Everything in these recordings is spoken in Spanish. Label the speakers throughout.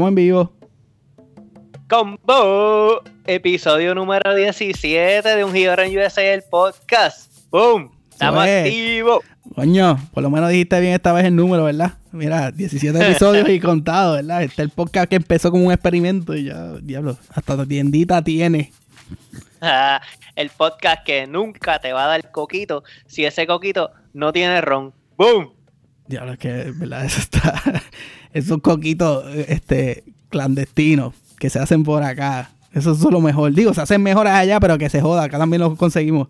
Speaker 1: Estamos en vivo.
Speaker 2: Combo, episodio número 17 de Un Gigor en USA, el podcast. ¡Boom! Estamos
Speaker 1: Oye.
Speaker 2: activos.
Speaker 1: Coño, por lo menos dijiste bien esta vez el número, ¿verdad? Mira, 17 episodios y contado, ¿verdad? Este es el podcast que empezó como un experimento y ya, diablo, hasta tu tiendita tiene.
Speaker 2: Ah, el podcast que nunca te va a dar coquito si ese coquito no tiene ron. ¡Boom!
Speaker 1: Diablo, es que, ¿verdad? Eso está. Esos coquitos este, clandestinos que se hacen por acá. Eso es lo mejor. Digo, se hacen mejores allá, pero que se joda. Acá también los conseguimos.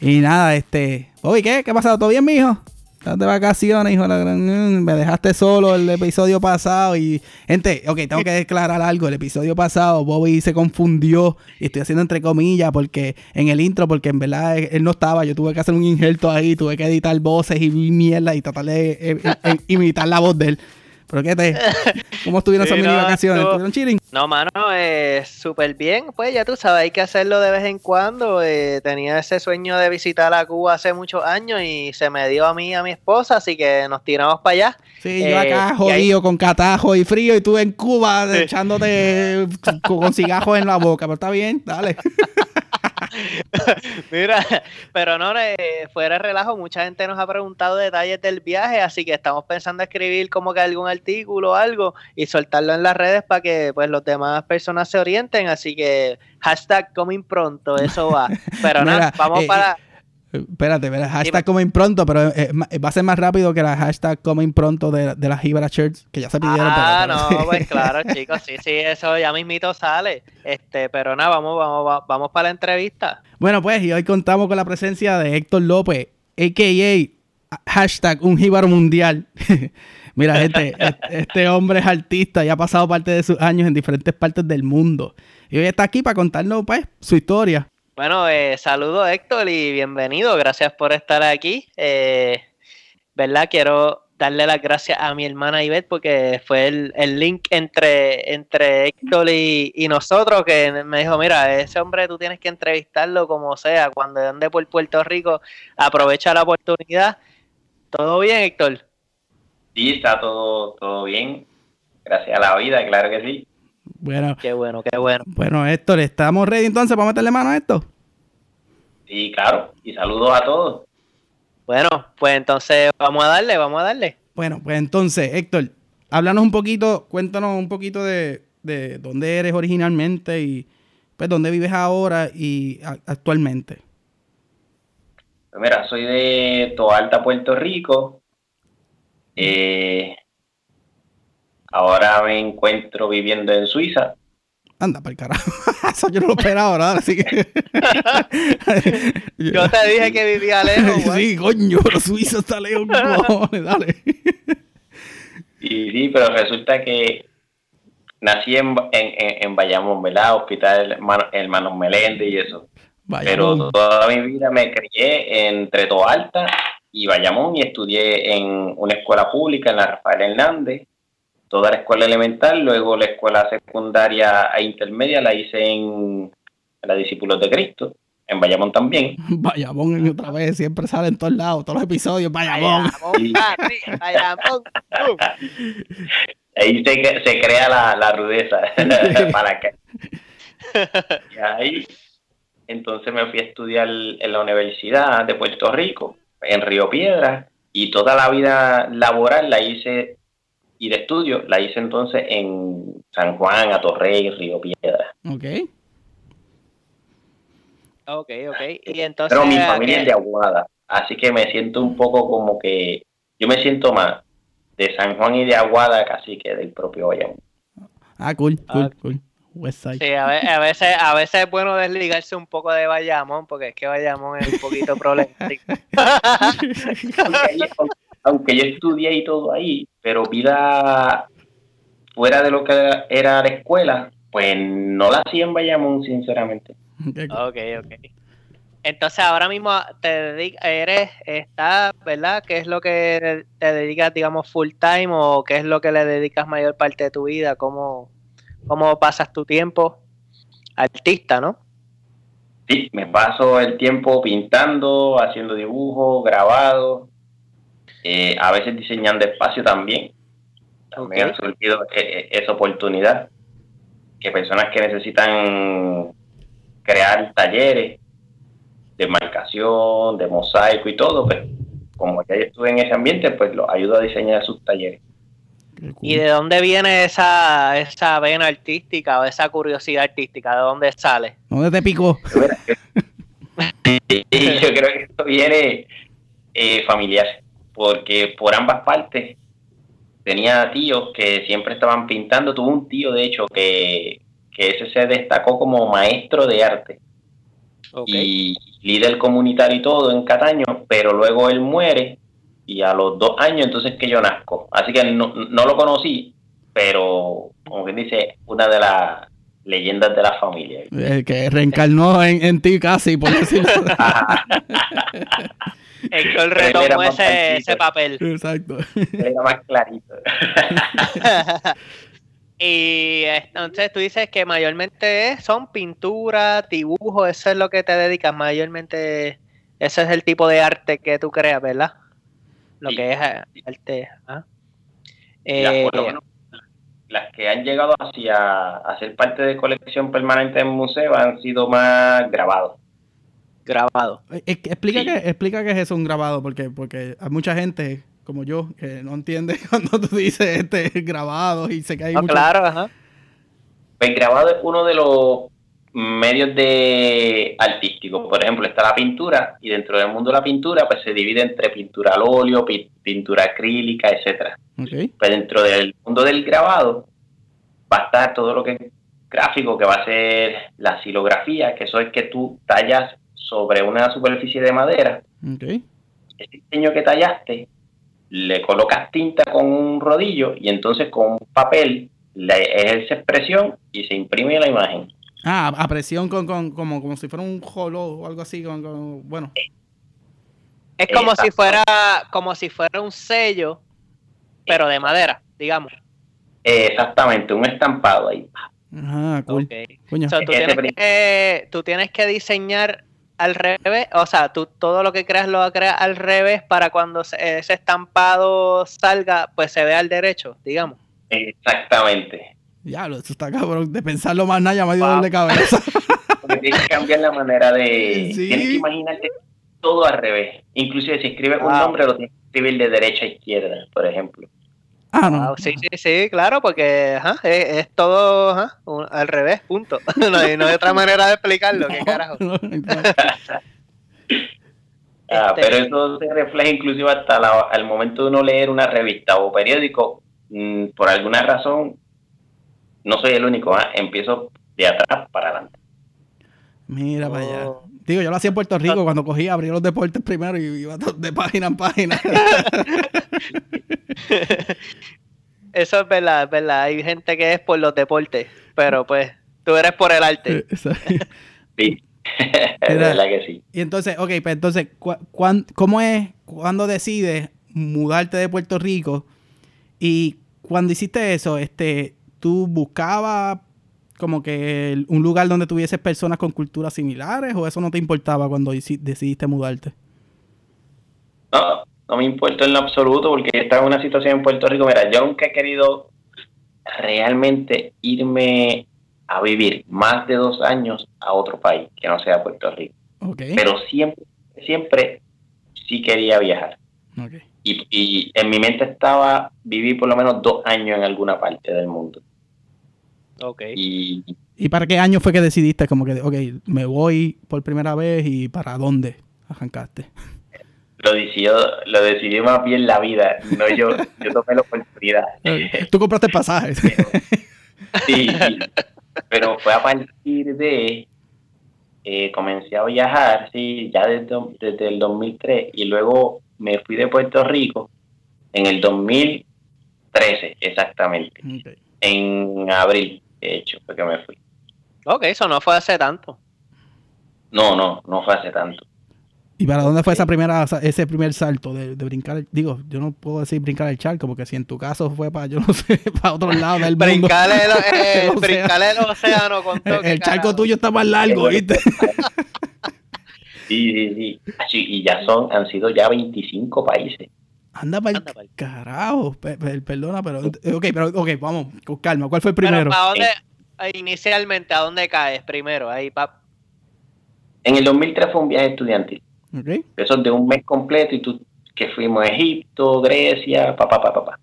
Speaker 1: Y nada, este. Bobby, ¿qué? ¿Qué ha pasado? ¿Todo bien, mijo? Estás de vacaciones, hijo de la gran- mm, Me dejaste solo el episodio pasado y... Gente, ok, tengo que declarar algo. El episodio pasado, Bobby se confundió. Y estoy haciendo entre comillas porque... En el intro, porque en verdad él no estaba. Yo tuve que hacer un injerto ahí. Tuve que editar voces y mierda y tratar de eh, eh, imitar la voz de él. ¿Pero qué te...? ¿Cómo estuvieron
Speaker 2: Sí,
Speaker 1: esas mini
Speaker 2: no,
Speaker 1: vacaciones? ¿Estuvieron chilling?
Speaker 2: No, mano, eh, súper bien. Pues ya tú sabes, hay que hacerlo de vez en cuando. Eh, tenía ese sueño de visitar a Cuba hace muchos años y se me dio a mí y a mi esposa, así que nos tiramos para allá.
Speaker 1: Sí, yo
Speaker 2: Eh,
Speaker 1: acá
Speaker 2: y ahí-
Speaker 1: jodido con catajo y frío y tú en Cuba
Speaker 2: Sí.
Speaker 1: echándote con cigajos en la boca. Pero está bien, dale.
Speaker 2: Mira, pero no, eh, fuera de relajo, mucha gente nos ha preguntado detalles del viaje, así que estamos pensando escribir como que algún artículo o algo y soltarlo en las redes para que pues los demás personas se orienten, así que hashtag coming pronto, eso va. Pero nada,
Speaker 1: Mira,
Speaker 2: vamos
Speaker 1: eh,
Speaker 2: para...
Speaker 1: Espérate, espérate, hashtag
Speaker 2: Dime.
Speaker 1: coming pronto, pero eh, ma- va a ser más rápido que la hashtag coming pronto de, de las Gibra Shirts, que ya se pidieron.
Speaker 2: Ah,
Speaker 1: pero-
Speaker 2: no, pues claro, chicos, sí, sí, eso ya mismito sale. Este, pero nada, vamos, vamos, va- vamos para la entrevista.
Speaker 1: Bueno, pues, y hoy contamos con la presencia de Héctor López, a.k.a. hashtag un jíbaro mundial. Mira, gente, este, este hombre es artista y ha pasado parte de sus años en diferentes partes del mundo. Y hoy está aquí para contarnos, pues, su historia.
Speaker 2: Bueno, eh, saludos Héctor y bienvenido. Gracias por estar aquí. Eh, ¿Verdad? Quiero darle las gracias a mi hermana Ivette porque fue el, el link entre, entre Héctor y, y nosotros que me dijo, mira, ese hombre tú tienes que entrevistarlo como sea, cuando ande por Puerto Rico, aprovecha la oportunidad. ¿Todo bien, Héctor?
Speaker 3: Sí, está todo, todo bien. Gracias a la vida, claro que sí.
Speaker 1: Bueno,
Speaker 2: Qué bueno, qué bueno.
Speaker 1: bueno, Héctor, ¿estamos ready entonces para meterle mano a esto?
Speaker 3: Sí, claro. Y saludos a todos.
Speaker 2: Bueno, pues entonces vamos a darle, vamos a darle.
Speaker 1: Bueno, pues entonces, Héctor, háblanos un poquito, cuéntanos un poquito de, de dónde eres originalmente y pues dónde vives ahora y a- actualmente.
Speaker 3: Pues mira, soy de Toalta, Puerto Rico. Eh, ahora me encuentro viviendo en Suiza.
Speaker 1: Anda, para el carajo. Eso yo no lo esperaba, ¿verdad? Así que.
Speaker 2: Yo te dije que vivía lejos, güey.
Speaker 1: sí, coño, pero Suiza está lejos, cojones, dale.
Speaker 3: Y sí, pero resulta que nací en, en, en, en Bayamón, ¿verdad? Hospital Hermano- Hermanos Meléndez y eso. Pero toda mi vida me crié entre Toalta y Bayamón y estudié en una escuela pública en la Rafael Hernández, toda la escuela elemental, luego la escuela secundaria e intermedia la hice en la Discípulos de Cristo, en Bayamón también.
Speaker 1: Bayamón otra vez, siempre sale en todos lados, todos los episodios, Bayamón.
Speaker 2: Bayamón, Bayamón. Uh.
Speaker 3: Ahí se, se crea la, la rudeza para que y ahí entonces me fui a estudiar en la Universidad de Puerto Rico, en Río Piedras, y toda la vida laboral la hice, y de estudio, la hice entonces en San Juan, Atorrey, Río Piedras.
Speaker 1: Ok.
Speaker 2: Ok, ok. Y entonces.
Speaker 3: Pero mi
Speaker 2: ¿a
Speaker 3: familia
Speaker 2: qué-
Speaker 3: es de Aguada, así que me siento un poco como que, yo me siento más de San Juan y de Aguada casi que del propio Bayamón.
Speaker 1: Ah, cool, cool,
Speaker 2: Ah.
Speaker 1: cool.
Speaker 2: Sí, a ve- a veces, a veces es bueno desligarse un poco de Bayamón, porque es que Bayamón es un poquito problemático.
Speaker 3: aunque, yo- estudié y todo ahí, pero vida fuera de lo que era la escuela, pues no la hacía en Bayamón, sinceramente.
Speaker 1: Ok,
Speaker 2: ok. Entonces ahora mismo te dedicas, eres, está, ¿verdad? ¿Qué es lo que te dedicas, digamos, full time o qué es lo que le dedicas mayor parte de tu vida? ¿Cómo, cómo pasas tu tiempo? artista, ¿no?
Speaker 3: Sí, me paso el tiempo pintando, haciendo dibujos, grabado, eh, a veces diseñando espacio también. También ha surgido eh, eh, esa oportunidad que personas que necesitan crear talleres de marcación, de mosaico y todo, pues como ya estuve en ese ambiente, pues lo ayudo a diseñar sus talleres.
Speaker 2: ¿Y de dónde viene esa, esa vena artística o esa curiosidad artística? ¿De dónde sale?
Speaker 1: ¿Dónde te picó?
Speaker 3: yo creo que esto viene eh, familiar, porque por ambas partes tenía tíos que siempre estaban pintando. Tuve un tío, de hecho, que, ese se destacó como maestro de arte y líder comunitario y todo en Cataño, pero luego él muere y a los dos años entonces que yo nazco. Así que no, lo conocí, pero como quien dice, una de las leyendas de la familia.
Speaker 1: El que reencarnó en, ti casi, por decirlo.
Speaker 2: el que retomó ese, ese, papel.
Speaker 1: Exacto.
Speaker 3: Era más clarito.
Speaker 2: y entonces tú dices que mayormente son pinturas, dibujos, eso es lo que te dedicas, mayormente ese es el tipo de arte que tú creas, ¿verdad? lo que es arte. ¿ah?
Speaker 3: Eh, las, que han llegado hacia a ser parte de colección permanente en museo han sido más grabados.
Speaker 2: Grabado.
Speaker 1: Explica, que, explica que es eso un grabado, porque, porque hay mucha gente como yo que no entiende cuando tú dices este grabado y se cae.
Speaker 2: No, claro, ajá.
Speaker 3: Pues grabado es uno de los medios de artísticos. Por ejemplo, está la pintura y dentro del mundo de la pintura pues se divide entre pintura al óleo, pintura acrílica, etcétera. Pues dentro del mundo del grabado va a estar todo lo que es gráfico, que va a ser la silografía, que eso es que tú tallas sobre una superficie de madera. Okay. Ese diseño que tallaste, le colocas tinta con un rodillo y entonces con un papel le ejerce expresión y se imprime la imagen.
Speaker 1: Ah, a presión con, con, como, como si fuera un holo o algo así, con, bueno.
Speaker 2: Es como si fuera como si fuera un sello, pero de madera, digamos.
Speaker 3: Exactamente, un estampado ahí.
Speaker 1: Ah, cool.
Speaker 2: tú, tienes que, diseñar al revés, o sea, tú todo lo que creas lo creas al revés para cuando ese estampado salga, pues se vea al derecho, digamos.
Speaker 3: Exactamente.
Speaker 1: Ya, eso está cabrón. De pensarlo más nada, ya me dio dolor de cabeza.
Speaker 3: Porque tienes que cambiar la manera de. Tienes que imaginarte todo al revés. Inclusive si escribes un nombre, lo tienes que escribir de derecha a izquierda, por ejemplo.
Speaker 2: Ah, no. sí, sí, sí, claro, porque es, todo al revés, punto. no, hay, no hay otra manera de explicarlo, qué carajo.
Speaker 3: ah, pero eso se refleja inclusive hasta el momento de uno leer una revista o periódico, mm, por alguna razón no soy el único, ¿eh? empiezo de atrás para adelante.
Speaker 1: Mira para allá. Oh. Digo, yo lo hacía en Puerto Rico cuando cogía, abría los deportes primero y iba de página en página.
Speaker 2: Eso es verdad, es verdad. Hay gente que es por los deportes, pero pues tú eres por el arte.
Speaker 3: sí. es verdad que sí.
Speaker 1: Y entonces, ok, pues entonces, ¿cómo es cuando decides mudarte de Puerto Rico? Y cuando hiciste eso, este, ¿tú buscabas como que un lugar donde tuvieses personas con culturas similares o eso no te importaba cuando decidiste mudarte?
Speaker 3: No, no me importó en lo absoluto porque estaba en una situación en Puerto Rico. Mira, yo nunca he querido realmente irme a vivir más de dos años a otro país que no sea Puerto Rico. Pero siempre, siempre sí quería viajar. Y, y en mi mente estaba vivir por lo menos dos años en alguna parte del mundo.
Speaker 1: Y, para qué año fue que decidiste como que, ok, me voy por primera vez y para dónde arrancaste?
Speaker 3: Lo decidió, lo decidí más bien la vida, no yo, yo tomé la oportunidad.
Speaker 1: Tú compraste pasajes.
Speaker 3: sí, pero fue a partir de, eh, comencé a viajar, sí, ya desde, desde el 2003 y luego me fui de Puerto Rico en el 2013 exactamente, en abril de hecho, fue que me fui.
Speaker 2: Ok, eso no fue hace tanto.
Speaker 3: No, no, no fue hace tanto.
Speaker 1: ¿Y para dónde fue esa primera, ese primer salto de, brincar? Digo, yo no puedo decir brincar el charco, porque si en tu caso fue para, yo no sé, para otro lado del mundo.
Speaker 2: Brincar el, eh, el, océano. con
Speaker 1: todo. El, charco tuyo está más largo, ¿viste?
Speaker 3: Sí, sí, sí. Y ya son, han sido ya 25 países.
Speaker 1: Anda para el carajo. perdona, pero. Ok, pero ok, vamos, con calma. ¿Cuál fue el primero?
Speaker 2: ¿para dónde, inicialmente, ¿a dónde caes primero? Ahí, pap.
Speaker 3: En el 2003 fue un viaje estudiantil. Okay. Eso de un mes completo y tú que fuimos a Egipto, Grecia, papá, papá, papá.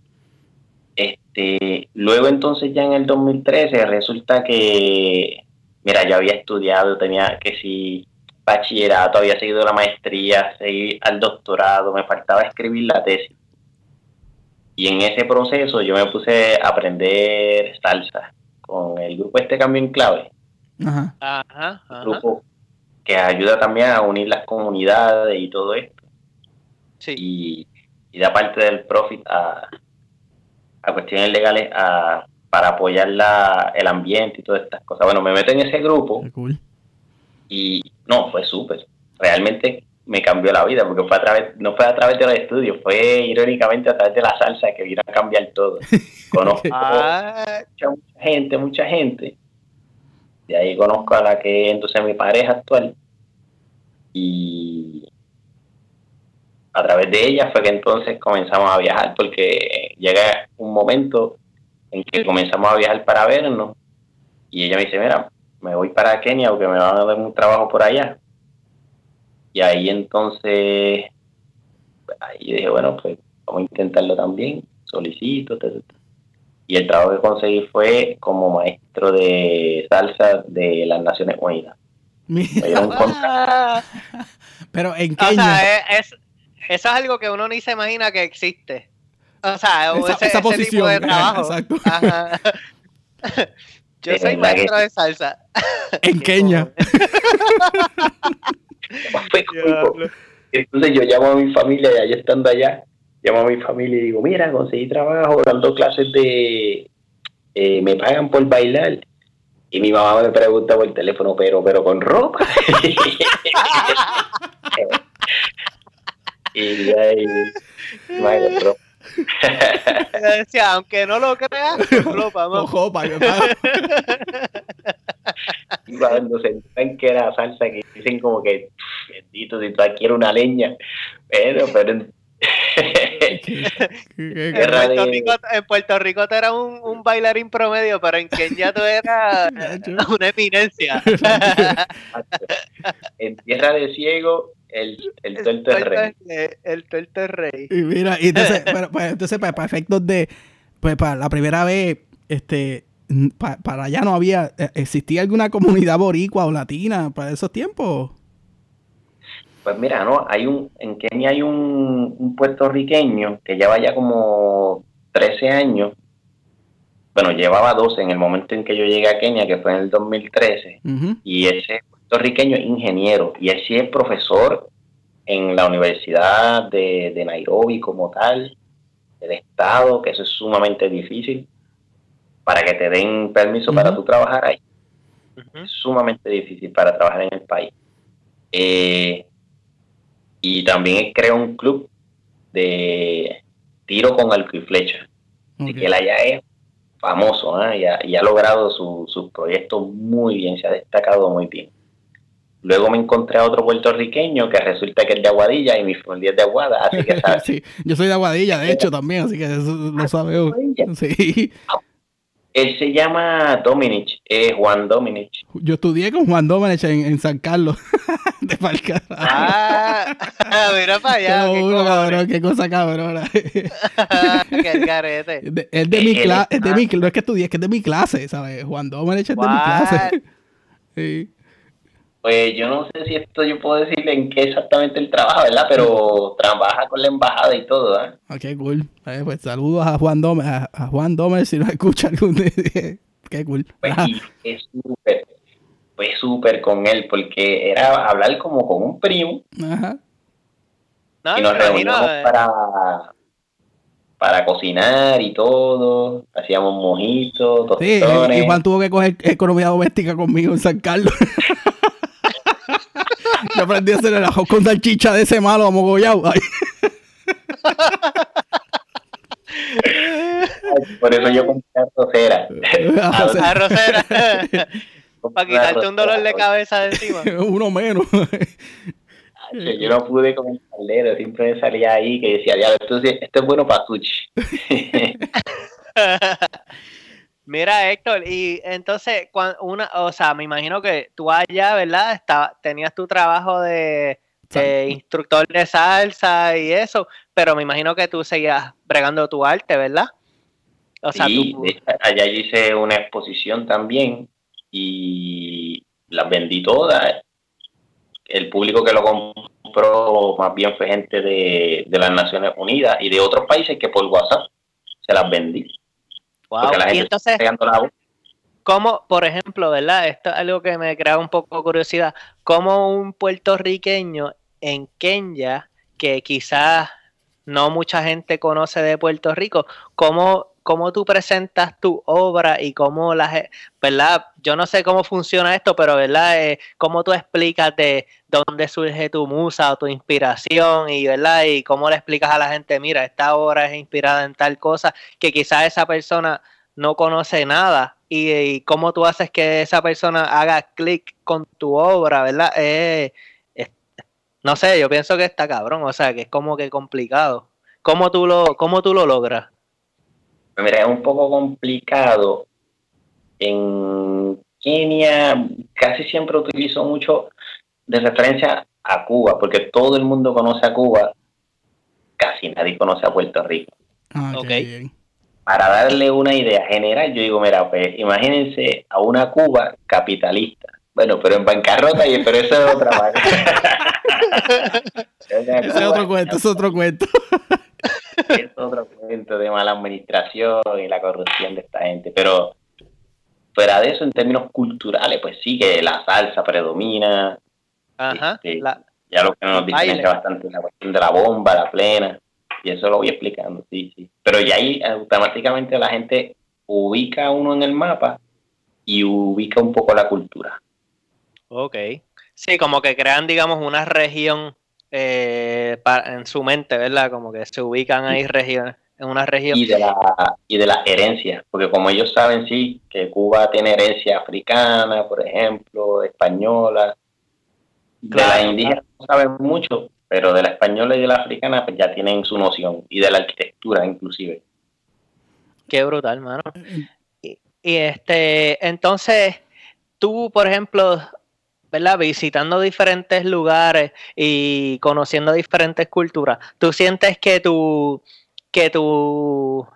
Speaker 3: Este, luego entonces ya en el 2013 resulta que, mira, yo había estudiado, tenía que si bachillerato, había seguido la maestría, seguí al doctorado, me faltaba escribir la tesis. Y en ese proceso yo me puse a aprender salsa con el grupo este cambio en clave. Ajá. Ajá, grupo que ayuda también a unir las comunidades y todo esto. Sí. Y, da parte del profit a, a cuestiones legales a, para apoyar la, el ambiente y todas estas cosas. Bueno, me meto en ese grupo. Y no, fue súper. Realmente me cambió la vida porque fue a través, no fue a través de los estudios, fue irónicamente a través de la salsa que vino a cambiar todo. Conozco ah. mucha, mucha gente, mucha gente. De ahí conozco a la que entonces mi pareja actual. Y a través de ella fue que entonces comenzamos a viajar porque llega un momento en que comenzamos a viajar para vernos y ella me dice, mira, me voy para Kenia porque me van a dar un trabajo por allá. Y ahí entonces, ahí dije, bueno, pues vamos a intentarlo también, solicito. Y el trabajo que conseguí fue como maestro de salsa de las Naciones Unidas.
Speaker 1: Pero en Kenia. O
Speaker 2: sea, es, eso es algo que uno ni se imagina que existe. O sea, esa, posición, de trabajo. Exacto. Yo soy maestro de salsa.
Speaker 1: En Kenia.
Speaker 3: Entonces yo llamo a mi familia, ya estando allá, llamo a mi familia y digo, mira, conseguí trabajo dando clases de... Eh, me pagan por bailar. Y mi mamá me pregunta por el teléfono, pero, pero con ropa. y ahí, ropa.
Speaker 2: Decía, aunque no lo creas, ropa,
Speaker 1: ropa,
Speaker 3: Cuando se enteran que era salsa, que dicen como que, bendito, si tú adquieres una leña, pero, pero en,
Speaker 2: en, Puerto Rico, tú eras un, un, bailarín promedio, pero en Kenia tú eras una eminencia.
Speaker 3: en tierra de ciego el, el, el rey.
Speaker 2: El tuerto rey.
Speaker 1: Y mira, y entonces, pues, entonces para, efectos de, pues para la primera vez, este, para allá no había, eh, ¿existía alguna comunidad boricua o latina para esos tiempos?
Speaker 3: Pues mira, no, hay un, en Kenia hay un, un puertorriqueño que lleva ya como 13 años, bueno, llevaba 12 en el momento en que yo llegué a Kenia, que fue en el 2013, y ese puertorriqueño ingeniero y él sí es profesor en la Universidad de, Nairobi como tal, del Estado, que eso es sumamente difícil para que te den permiso para tú trabajar ahí. Es sumamente difícil para trabajar en el país. Eh, y también creó un club de tiro con arco y flecha. Así que él allá es famoso ¿eh? y, ha, logrado sus su proyectos muy bien, se ha destacado muy bien. Luego me encontré a otro puertorriqueño que resulta que es de Aguadilla y mi familia es de Aguada, así que sabes.
Speaker 1: sí, yo soy de Aguadilla, de hecho, también, así que eso lo sabe Sí.
Speaker 3: Él se llama Dominich, es Juan Dominich.
Speaker 1: Yo estudié con Juan Dominich en, San Carlos, de Falcán.
Speaker 2: Ah, mira para allá.
Speaker 1: Qué, uno, cabrón, qué cosa cabrona.
Speaker 2: qué carete.
Speaker 1: Es de, mi clase, de mi, no es que estudié, es que es de mi clase, ¿sabes? Juan Dominich es de mi clase.
Speaker 3: sí. Pues yo no sé si esto yo puedo decirle en qué exactamente él trabaja, ¿verdad? Pero trabaja con la embajada y todo, ¿eh?
Speaker 1: Ok, cool. Eh, pues saludos a Juan Dómez, a, Juan Dómez si nos escucha algún día. Qué cool.
Speaker 3: Pues es súper, fue súper con él, porque era hablar como con un primo. Ajá. y nos reunimos eh. para, para cocinar y todo. Hacíamos mojitos, tostones.
Speaker 1: Sí, y Juan tuvo que coger economía doméstica conmigo en San Carlos. Yo aprendí a hacer el ajo con salchicha de ese malo mogollado. Ay.
Speaker 3: Por eso yo compré arrocera.
Speaker 2: Arrocera. Para quitarte un dolor de cabeza de encima.
Speaker 1: Uno menos.
Speaker 3: Yo, no pude con el caldero, siempre me salía ahí que decía, ya, esto, es- esto es bueno para sushi.
Speaker 2: Mira, Héctor, y entonces, una, o sea, me imagino que tú allá, ¿verdad? Estaba, tenías tu trabajo de, de instructor de salsa y eso, pero me imagino que tú seguías bregando tu arte, ¿verdad? O sea,
Speaker 3: Sí,
Speaker 2: tú,
Speaker 3: de hecho, allá yo hice una exposición también y las vendí todas. El público que lo compró más bien fue gente de, de las Naciones Unidas y de otros países que por WhatsApp se las vendí.
Speaker 2: Wow. Y entonces,
Speaker 3: la.
Speaker 2: ¿cómo, por ejemplo, ¿verdad? Esto es algo que me crea un poco curiosidad. ¿Cómo un puertorriqueño en Kenia, que quizás no mucha gente conoce de Puerto Rico, cómo, cómo tú presentas tu obra y cómo la ge- ¿verdad? Yo no sé cómo funciona esto, pero ¿verdad? Eh, ¿Cómo tú explicas de dónde surge tu musa o tu inspiración y, ¿verdad? Y cómo le explicas a la gente, mira, esta obra es inspirada en tal cosa, que quizás esa persona no conoce nada y, cómo tú haces que esa persona haga clic con tu obra, ¿verdad? Eh, no sé, yo pienso que está cabrón, o sea, que es como que complicado. ¿Cómo tú lo, cómo tú lo logras?
Speaker 3: Pues mira, es un poco complicado. En Kenia casi siempre utilizo mucho de referencia a Cuba, porque todo el mundo conoce a Cuba, casi nadie conoce a Puerto Rico.
Speaker 1: Ah, qué
Speaker 2: Ok.
Speaker 1: bien.
Speaker 3: Para darle una idea general, yo digo, mira, pues imagínense a una Cuba capitalista. Bueno, pero en bancarrota, y pero eso es otra parte.
Speaker 1: Ese es otro cuento, ese es otro cuento.
Speaker 3: Es otro cuento de mala administración y la corrupción de esta gente. Pero fuera de eso, en términos culturales, pues sí que la salsa predomina.
Speaker 2: Ajá.
Speaker 3: Este,
Speaker 2: la-
Speaker 3: Ya lo que nos diferencia bastante es la cuestión de la bomba, la plena. Y eso lo voy explicando, sí, sí. Pero ya ahí automáticamente la gente ubica a uno en el mapa y ubica un poco la cultura.
Speaker 2: ok. Sí, como que crean, digamos, una región eh, en su mente, ¿verdad? Como que se ubican ahí regiones, en una región.
Speaker 3: y de la y de la herencia, porque como ellos saben sí que Cuba tiene herencia africana, por ejemplo, española, de
Speaker 2: Claro,
Speaker 3: la indígena no saben mucho, pero de la española y de la africana pues ya tienen su noción y de la arquitectura inclusive.
Speaker 2: Qué brutal, mano. Y, y, este, entonces, tú, por ejemplo, ¿verdad? Visitando diferentes lugares y conociendo diferentes culturas, ¿tú sientes que tu, que tu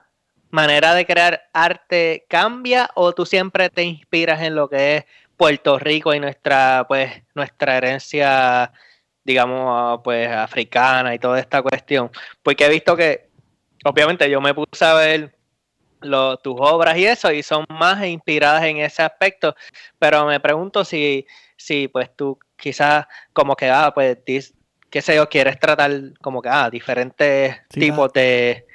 Speaker 2: manera de crear arte cambia o tú siempre te inspiras en lo que es Puerto Rico y nuestra, pues, nuestra herencia, digamos, pues, africana y toda esta cuestión? Porque he visto que, obviamente, yo me puse a ver tus obras y eso, y son más inspiradas en ese aspecto, pero me pregunto si, si pues tú quizás como que, ah, pues, dis- qué sé yo, quieres tratar como que, ah, diferentes
Speaker 1: Sí,
Speaker 2: tipos de...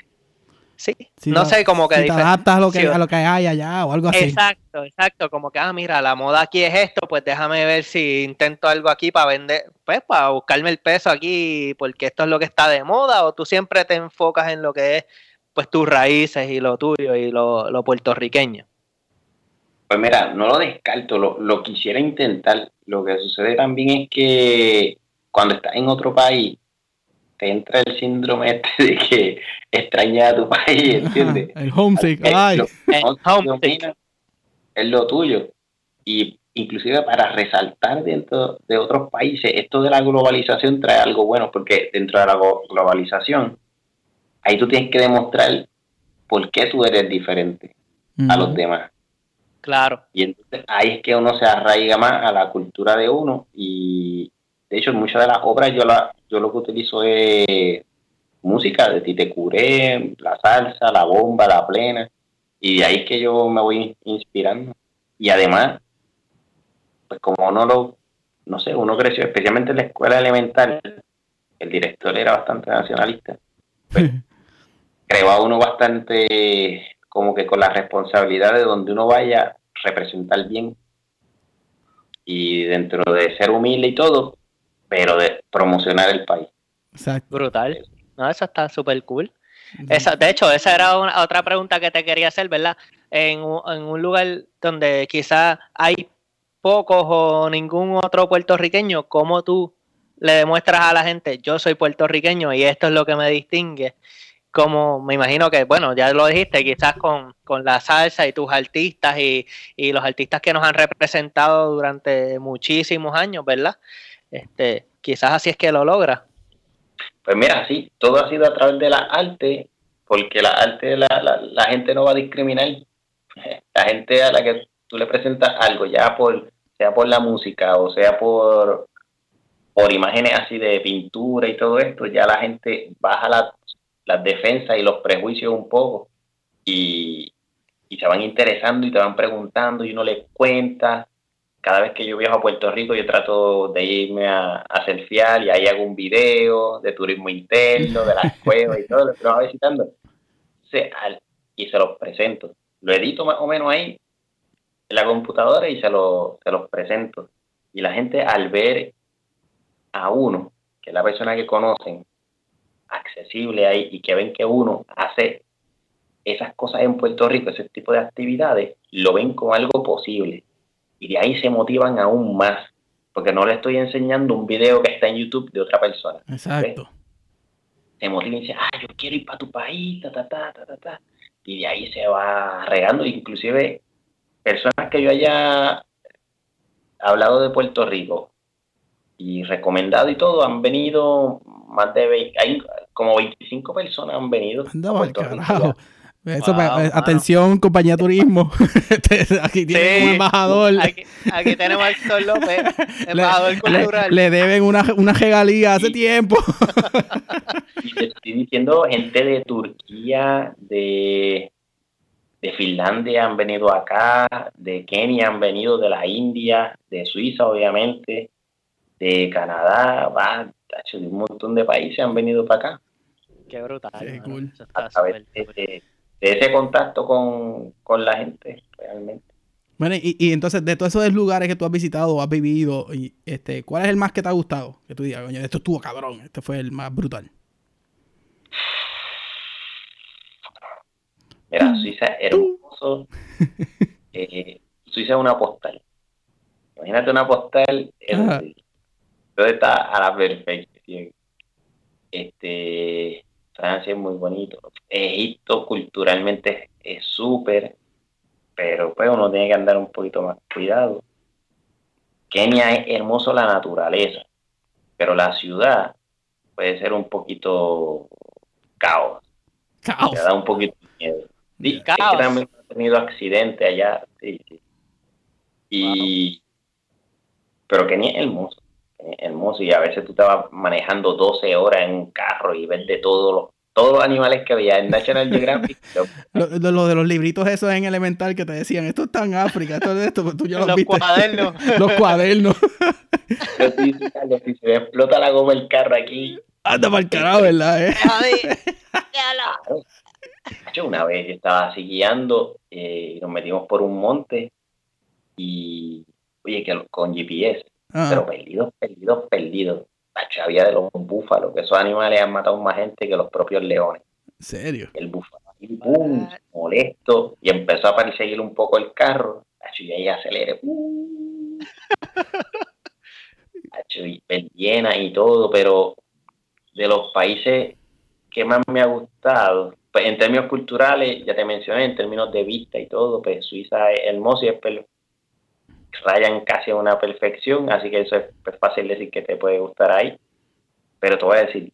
Speaker 2: Sí, no sé, como que...
Speaker 1: Si te adaptas a lo que,
Speaker 2: sí,
Speaker 1: a lo que hay allá o algo así.
Speaker 2: Exacto, exacto, como que, ah, mira, la moda aquí es esto, pues déjame ver si intento algo aquí para vender, pues para buscarme el peso aquí, porque esto es lo que está de moda, o tú siempre te enfocas en lo que es, pues, tus raíces y lo tuyo y lo, lo puertorriqueño.
Speaker 3: Pues mira, no lo descarto, lo, lo quisiera intentar. Lo que sucede también es que cuando estás en otro país, te entra el síndrome este de que extrañas a tu país, ¿entiendes?
Speaker 1: Ajá, el homesick. Ay.
Speaker 2: homesick.
Speaker 3: es lo tuyo. Y inclusive para resaltar dentro de otros países, esto de la globalización trae algo bueno, porque dentro de la globalización, ahí tú tienes que demostrar por qué tú eres diferente a los demás.
Speaker 2: Claro,
Speaker 3: Y entonces ahí es que uno se arraiga más a la cultura de uno y de hecho muchas de las obras yo la yo lo que utilizo es música de Tite Curé, la salsa, la bomba, la plena y de ahí es que yo me voy inspirando. Y además pues como uno lo no sé, uno creció especialmente en la escuela elemental el director era bastante nacionalista creó a uno bastante como que con la responsabilidad de donde uno vaya representar bien y dentro de ser humilde y todo pero de promocionar el país.
Speaker 2: Brutal. No, eso está súper cool. Esa, de hecho, esa era una, otra pregunta que te quería hacer, ¿verdad? En, en un lugar donde quizás hay pocos o ningún otro puertorriqueño, ¿cómo tú le demuestras a la gente, yo soy puertorriqueño y esto es lo que me distingue? Como me imagino que, bueno, ya lo dijiste, quizás con, la salsa y tus artistas y, y, los artistas que nos han representado durante muchísimos años, ¿verdad? Este, quizás así es que lo logra.
Speaker 3: Pues mira, sí, todo ha sido a través de la arte, porque la arte la, la, gente no va a discriminar. La gente a la que tú le presentas algo, ya por sea por la música o sea por, por imágenes así de pintura y todo esto, ya la gente baja las defensas y los prejuicios un poco y, y se van interesando y te van preguntando y uno les cuenta cada vez que yo viajo a Puerto Rico, yo trato de irme a, a selfiear y ahí hago un video de turismo interno, de las cuevas y todo lo que va visitando. y se los presento. Lo edito más o menos ahí en la computadora y se, lo, se los presento. Y la gente al ver a uno, que es la persona que conocen, accesible ahí y que ven que uno hace esas cosas en Puerto Rico, ese tipo de actividades, lo ven como algo posible y de ahí se motivan aún más, porque no le estoy enseñando un video que está en YouTube de otra persona.
Speaker 1: Exacto.
Speaker 3: Se motivan y dicen, ah, yo quiero ir para tu país, ta, ta, ta, ta, ta, Y de ahí se va regando, inclusive personas que yo haya hablado de Puerto Rico y recomendado y todo, han venido más de 20, hay como 25 personas han venido.
Speaker 1: a Puerto Rico eh, atención, compañía de turismo. Este, aquí tienen un embajador.
Speaker 2: Aquí, tenemos a Héctor López, embajador cultural.
Speaker 1: Le, deben una, una regalía hace tiempo.
Speaker 3: y te estoy diciendo, gente de Turquía, de, de Finlandia han venido acá, de Kenia han venido, de la India, de Suiza, obviamente, de Canadá, va, de un montón de países han venido para acá.
Speaker 2: Qué brutal.
Speaker 1: Qué cool
Speaker 3: de ese contacto con, la gente, realmente.
Speaker 1: Bueno, y, y, entonces, de todos esos lugares que tú has visitado o has vivido, y, este, ¿cuál es el más que te ha gustado? Que tú digas, coño, esto estuvo cabrón, este fue el más brutal.
Speaker 3: Mira, Suiza es hermoso. eh, Suiza es una postal. Imagínate una postal donde está a la perfección. Este, Francia es muy bonito. Egipto culturalmente es súper, pero pues uno tiene que andar un poquito más cuidado. Kenia es hermoso la naturaleza, pero la ciudad puede ser un poquito caos.
Speaker 1: Caos.
Speaker 3: Te da un poquito de miedo. también ha tenido accidente allá, sí, sí. Y, pero Kenia es hermoso hermoso y a veces tú estabas manejando 12 horas en un carro y ves de todos los todos los animales que había en National Geographic.
Speaker 1: lo, de los libritos esos en Elemental que te decían, esto está en África, esto es esto, tú ya los, los
Speaker 2: cuadernos.
Speaker 1: los cuadernos.
Speaker 3: si se explota la goma el carro aquí.
Speaker 1: Anda para el carajo, ¿verdad? Eh?
Speaker 3: Yo una vez estaba así guiando eh, y nos metimos por un monte y, oye, que con GPS, Ah. Pero perdidos, perdidos, perdidos. había de los búfalos, que esos animales han matado más gente que los propios leones.
Speaker 1: ¿En serio?
Speaker 3: El búfalo, y boom, molesto, y empezó a perseguir un poco el carro. y ahí aceleré. Y llena y todo, pero de los países que más me ha gustado, pues en términos culturales, ya te mencioné, en términos de vista y todo, pues Suiza es hermoso y es rayan casi a una perfección, así que eso es fácil decir que te puede gustar ahí. Pero te voy a decir,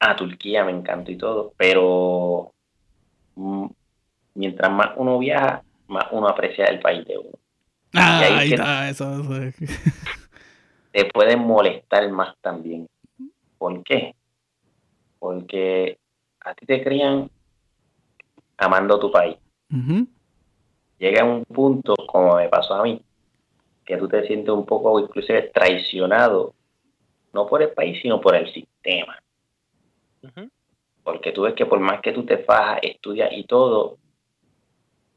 Speaker 3: a Turquía me encantó y todo, pero mm, mientras más uno viaja, más uno aprecia el país de uno.
Speaker 1: Ah, ahí está, eso,
Speaker 3: Te pueden molestar más también. ¿Por qué? Porque a ti te crían amando tu país llega a un punto, como me pasó a mí, que tú te sientes un poco inclusive traicionado, no por el país, sino por el sistema. Porque tú ves que por más que tú te fajas, estudias y todo,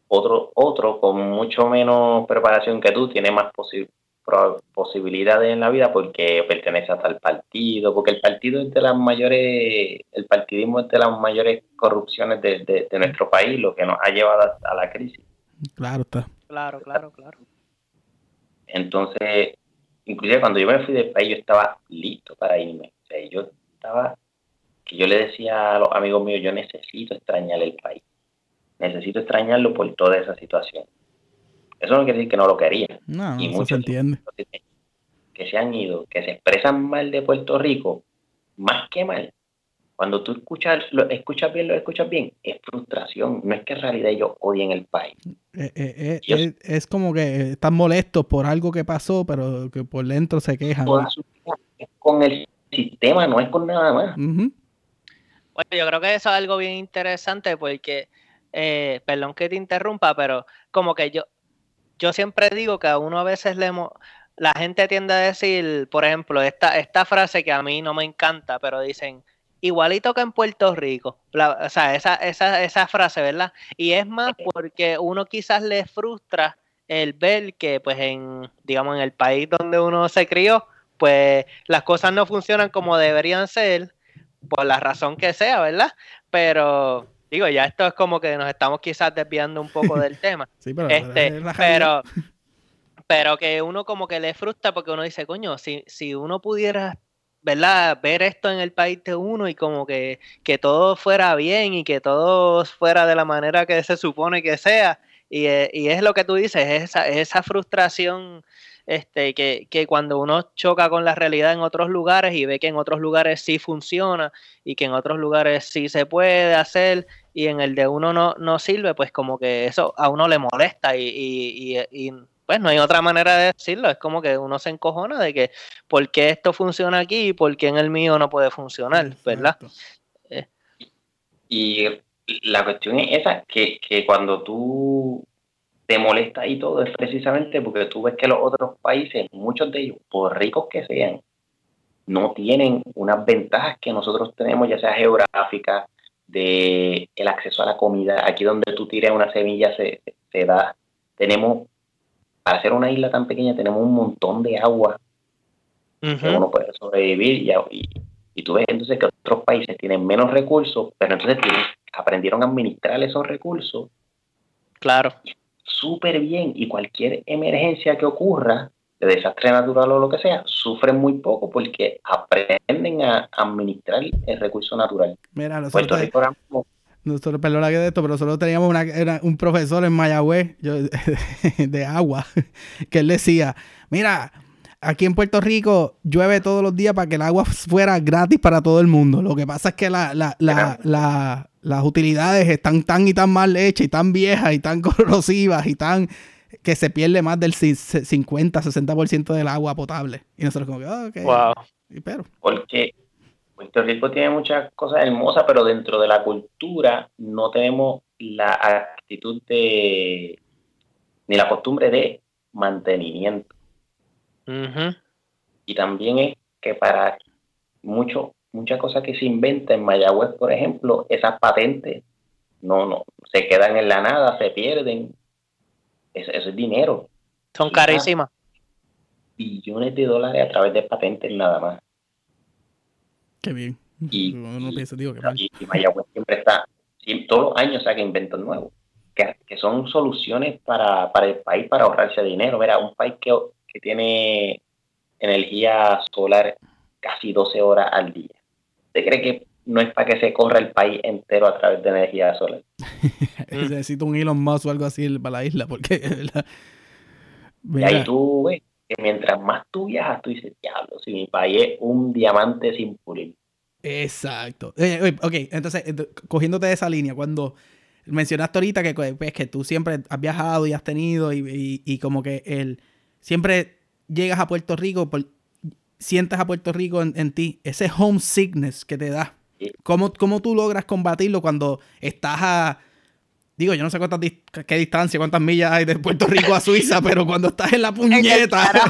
Speaker 3: otro, otro con mucho menos preparación que tú tiene más posibilidades en la vida porque pertenece a tal partido, porque el partido es de las mayores, el partidismo es de las mayores corrupciones de, nuestro país, lo que nos ha llevado a, la crisis.
Speaker 1: Claro, está.
Speaker 2: Claro, claro, claro.
Speaker 3: Entonces, inclusive cuando yo me fui del país, yo estaba listo para irme. O sea, yo estaba, que yo le decía a los amigos míos, yo necesito extrañar el país. Necesito extrañarlo por toda esa situación. Eso no quiere decir que no lo querían.
Speaker 1: No, y muchos se entiende.
Speaker 3: Que se han ido, que se expresan mal de Puerto Rico, más que mal. Cuando tú escuchas, lo escuchas bien, lo escuchas bien, es frustración. No es que en realidad ellos odien el país.
Speaker 1: Eh, eh, eh, es, como que están molestos por algo que pasó, pero que por dentro se quejan.
Speaker 3: Es con el sistema, no es con nada más.
Speaker 2: Bueno, yo creo que eso es algo bien interesante porque, perdón que te interrumpa, pero como que yo, yo siempre digo que a uno a veces le la gente tiende a decir, por ejemplo, esta, esta frase que a mí no me encanta, pero dicen, igualito que en Puerto Rico. o sea, esa, esa, esa frase, ¿verdad? Y es más porque uno quizás le frustra el ver que, pues, en, digamos, en el país donde uno se crió, pues las cosas no funcionan como deberían ser, por la razón que sea, ¿verdad? Pero Digo, ya esto es como que nos estamos quizás desviando un poco del tema.
Speaker 1: sí, pero,
Speaker 2: este, pero, pero que uno como que le frustra porque uno dice, coño, si, si uno pudiera, ¿verdad? Ver esto en el país de uno y como que, que todo fuera bien y que todo fuera de la manera que se supone que sea. Y, eh, es lo que tú dices, esa, esa frustración este, que, que, cuando uno choca con la realidad en otros lugares y ve que en otros lugares sí funciona y que en otros lugares sí se puede hacer y en el de uno no, no sirve, pues como que eso a uno le molesta y, y, y, pues no hay otra manera de decirlo, es como que uno se encojona de que por qué esto funciona aquí y por qué en el mío no puede funcionar, ¿verdad?
Speaker 3: Eh. Y la cuestión es esa, que, que cuando tú te molesta y todo es precisamente porque tú ves que los otros países, muchos de ellos, por ricos que sean, no tienen unas ventajas que nosotros tenemos, ya sea geográfica, de el acceso a la comida. Aquí donde tú tiras una semilla se, se da. Tenemos, para ser una isla tan pequeña, tenemos un montón de agua que uno puede sobrevivir y, y, tú ves entonces que otros países tienen menos recursos, pero entonces aprendieron a administrar esos recursos.
Speaker 2: Claro
Speaker 3: súper bien y cualquier emergencia que ocurra, de desastre natural o lo que sea, sufren muy poco porque aprenden a administrar el recurso natural.
Speaker 1: Mira, nosotros, nosotros perdona que de esto, pero nosotros teníamos un profesor en Mayagüez de agua que él decía, mira, aquí en Puerto Rico llueve todos los días para que el agua fuera gratis para todo el mundo. Lo que pasa es que la, la, la, las utilidades están tan y tan mal hechas y tan viejas y tan corrosivas y tan que se pierde más del 50, 60% del agua potable. Y nosotros como que, oh, ok.
Speaker 3: Wow. pero. Porque Puerto Rico tiene muchas cosas hermosas, pero dentro de la cultura no tenemos la actitud de ni la costumbre de mantenimiento. Y también es que para muchos muchas cosas que se inventan en Mayagüez, por ejemplo, esas patentes no, no, se quedan en la nada, se pierden. Eso, es dinero.
Speaker 2: Son carísimas.
Speaker 3: Billones de dólares a través de patentes nada más.
Speaker 1: Qué bien.
Speaker 3: Y, Mayagüez siempre está, todos los años saca inventos nuevos, que, que son soluciones para, para, el país para ahorrarse dinero. Mira, un país que, que tiene energía solar casi 12 horas al día cree que no es para que se corra el país entero a través de energía solar?
Speaker 1: Necesito un Elon Musk o algo así para la isla, porque...
Speaker 3: Y ahí tú ves que mientras más tú viajas, tú dices, diablo, si mi país es un diamante sin pulir.
Speaker 1: Exacto. ok, entonces, cogiéndote de esa línea, cuando mencionaste ahorita que, pues, que tú siempre has viajado y has tenido y, como que el, siempre llegas a Puerto Rico por, sientas a Puerto Rico en, ti, ese homesickness que te da. ¿Cómo, ¿Cómo, tú logras combatirlo cuando estás a... Digo, yo no sé cuántas qué distancia, cuántas millas hay de Puerto Rico a Suiza, pero cuando estás en la puñeta...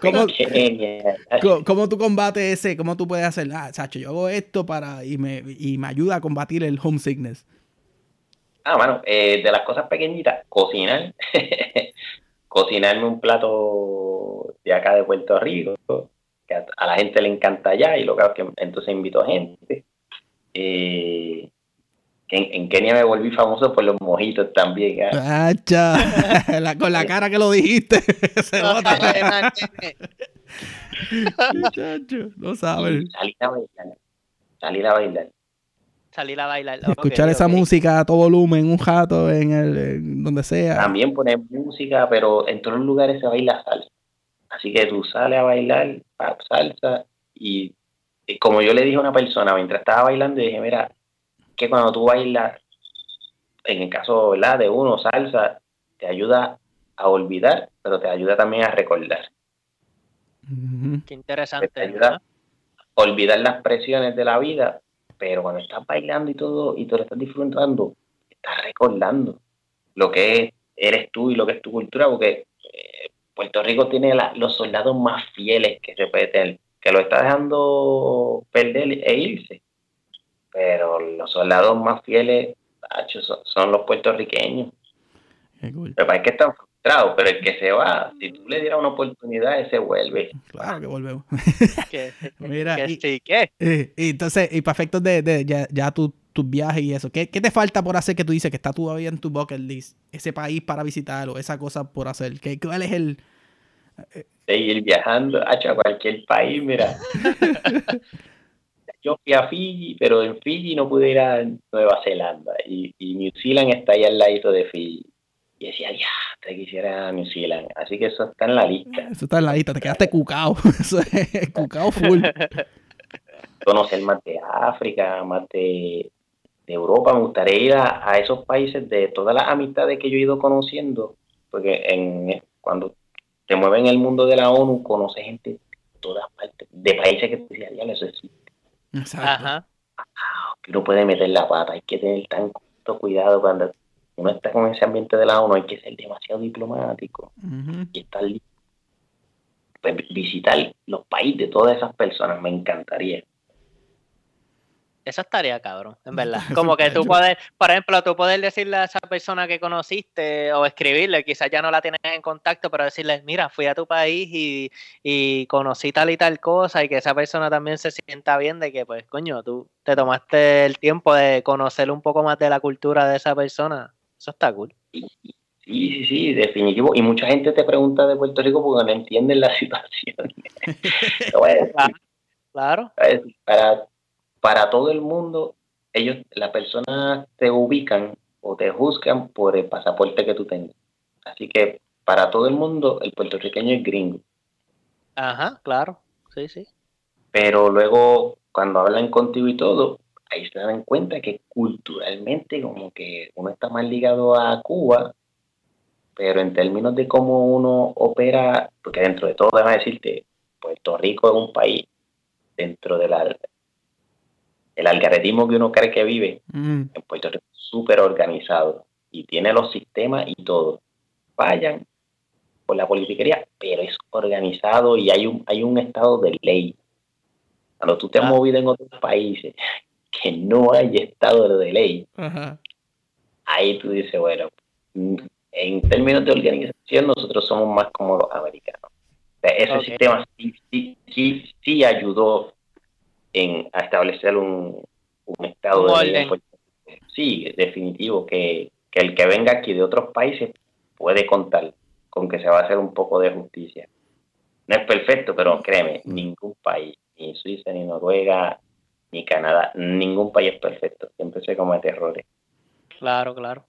Speaker 1: ¿Cómo, ¿Cómo, tú combates ese? ¿Cómo tú puedes hacer? Ah, Sacho, yo hago esto para y me, y me ayuda a combatir el homesickness.
Speaker 3: Ah, bueno, eh, de las cosas pequeñitas, cocinar. cocinarme un plato de acá de Puerto Rico, que a, la gente le encanta allá, y lo que hago es que entonces invito gente. Eh, en, Kenia me volví famoso por los mojitos también.
Speaker 1: ¿eh? con la cara que lo dijiste. Se nota. Muchacho, no sabes.
Speaker 3: Salir a bailar. Salir a bailar.
Speaker 2: Salir a bailar.
Speaker 1: Escuchar esa música a todo volumen, un jato, en el donde sea.
Speaker 3: También poner música, pero en todos los lugares se baila salsa. Así que tú sales a bailar salsa y, como yo le dije a una persona mientras estaba bailando, dije, mira, que cuando tú bailas, en el caso ¿verdad? de uno, salsa, te ayuda a olvidar, pero te ayuda también a recordar.
Speaker 2: Qué interesante.
Speaker 3: Te ayuda a olvidar las presiones de la vida, pero cuando estás bailando y todo, y tú lo estás disfrutando, estás recordando lo que eres tú y lo que es tu cultura, porque eh, Puerto Rico tiene los soldados más fieles que se puede tener, que lo está dejando perder e irse. Pero los soldados más fieles son, los puertorriqueños. Pero es que están pero el que se va, si tú le dieras una oportunidad, ese vuelve.
Speaker 1: Claro que volvemos.
Speaker 2: Mira, y, ¿qué?
Speaker 1: Y, entonces, y para efectos de, ya, tus viajes y eso, ¿qué, te falta por hacer que tú dices que está todavía en tu bucket list? Ese país para visitar o esa cosa por hacer. ¿Qué, ¿Cuál es el...?
Speaker 3: Seguir viajando a cualquier país, mira. Yo fui a Fiji, pero en Fiji no pude ir a Nueva Zelanda y, y New Zealand está ahí al lado de Fiji y decía, ya, te quisiera New Zealand. Así que eso está en la lista.
Speaker 1: Eso está en la lista, te quedaste cucao. Eso es cucao full.
Speaker 3: Conocer más de África, más de, Europa. Me gustaría ir a, esos países de todas las amistades que yo he ido conociendo. Porque en, cuando te mueves en el mundo de la ONU, conoces gente de todas partes, de países que te decían, ya eso existe.
Speaker 1: Exacto. Ajá.
Speaker 3: que uno puede meter la pata, hay que tener tanto cuidado cuando uno está con ese ambiente de la ONU, hay que ser demasiado diplomático y estar pues, visitar los países de todas esas personas, me encantaría.
Speaker 2: Esa estaría cabrón, en verdad. Como que tú puedes, por ejemplo, tú puedes decirle a esa persona que conociste o escribirle, quizás ya no la tienes en contacto, pero decirle, mira, fui a tu país y, y conocí tal y tal cosa y que esa persona también se sienta bien de que, pues, coño, tú te tomaste el tiempo de conocer un poco más de la cultura de esa persona. Eso está cool.
Speaker 3: Sí, sí, sí, definitivo. Y mucha gente te pregunta de Puerto Rico porque no entienden la situación.
Speaker 2: claro.
Speaker 3: Para, para todo el mundo, ellos, las personas te ubican o te juzgan por el pasaporte que tú tengas. Así que para todo el mundo, el puertorriqueño es gringo.
Speaker 2: Ajá, claro. Sí, sí.
Speaker 3: Pero luego, cuando hablan contigo y todo, ahí se dan cuenta que culturalmente como que uno está más ligado a Cuba, pero en términos de cómo uno opera, porque dentro de todo, déjame decirte, Puerto Rico es un país dentro del el algaretismo que uno cree que vive, mm. en Puerto Rico es súper organizado y tiene los sistemas y todo. Vayan por la politiquería, pero es organizado y hay un, hay un estado de ley. Cuando tú te has ah. movido en otros países, que no hay estado de ley, ahí tú dices, bueno, en términos de organización nosotros somos más como los americanos. ese sistema sí, sí, ayudó en, a establecer un, estado de. Sí, definitivo, que, que el que venga aquí de otros países puede contar con que se va a hacer un poco de justicia. No es perfecto, pero créeme, ningún país, ni Suiza, ni Noruega, ni Canadá, ningún país es perfecto, siempre se comete errores.
Speaker 2: Claro, claro.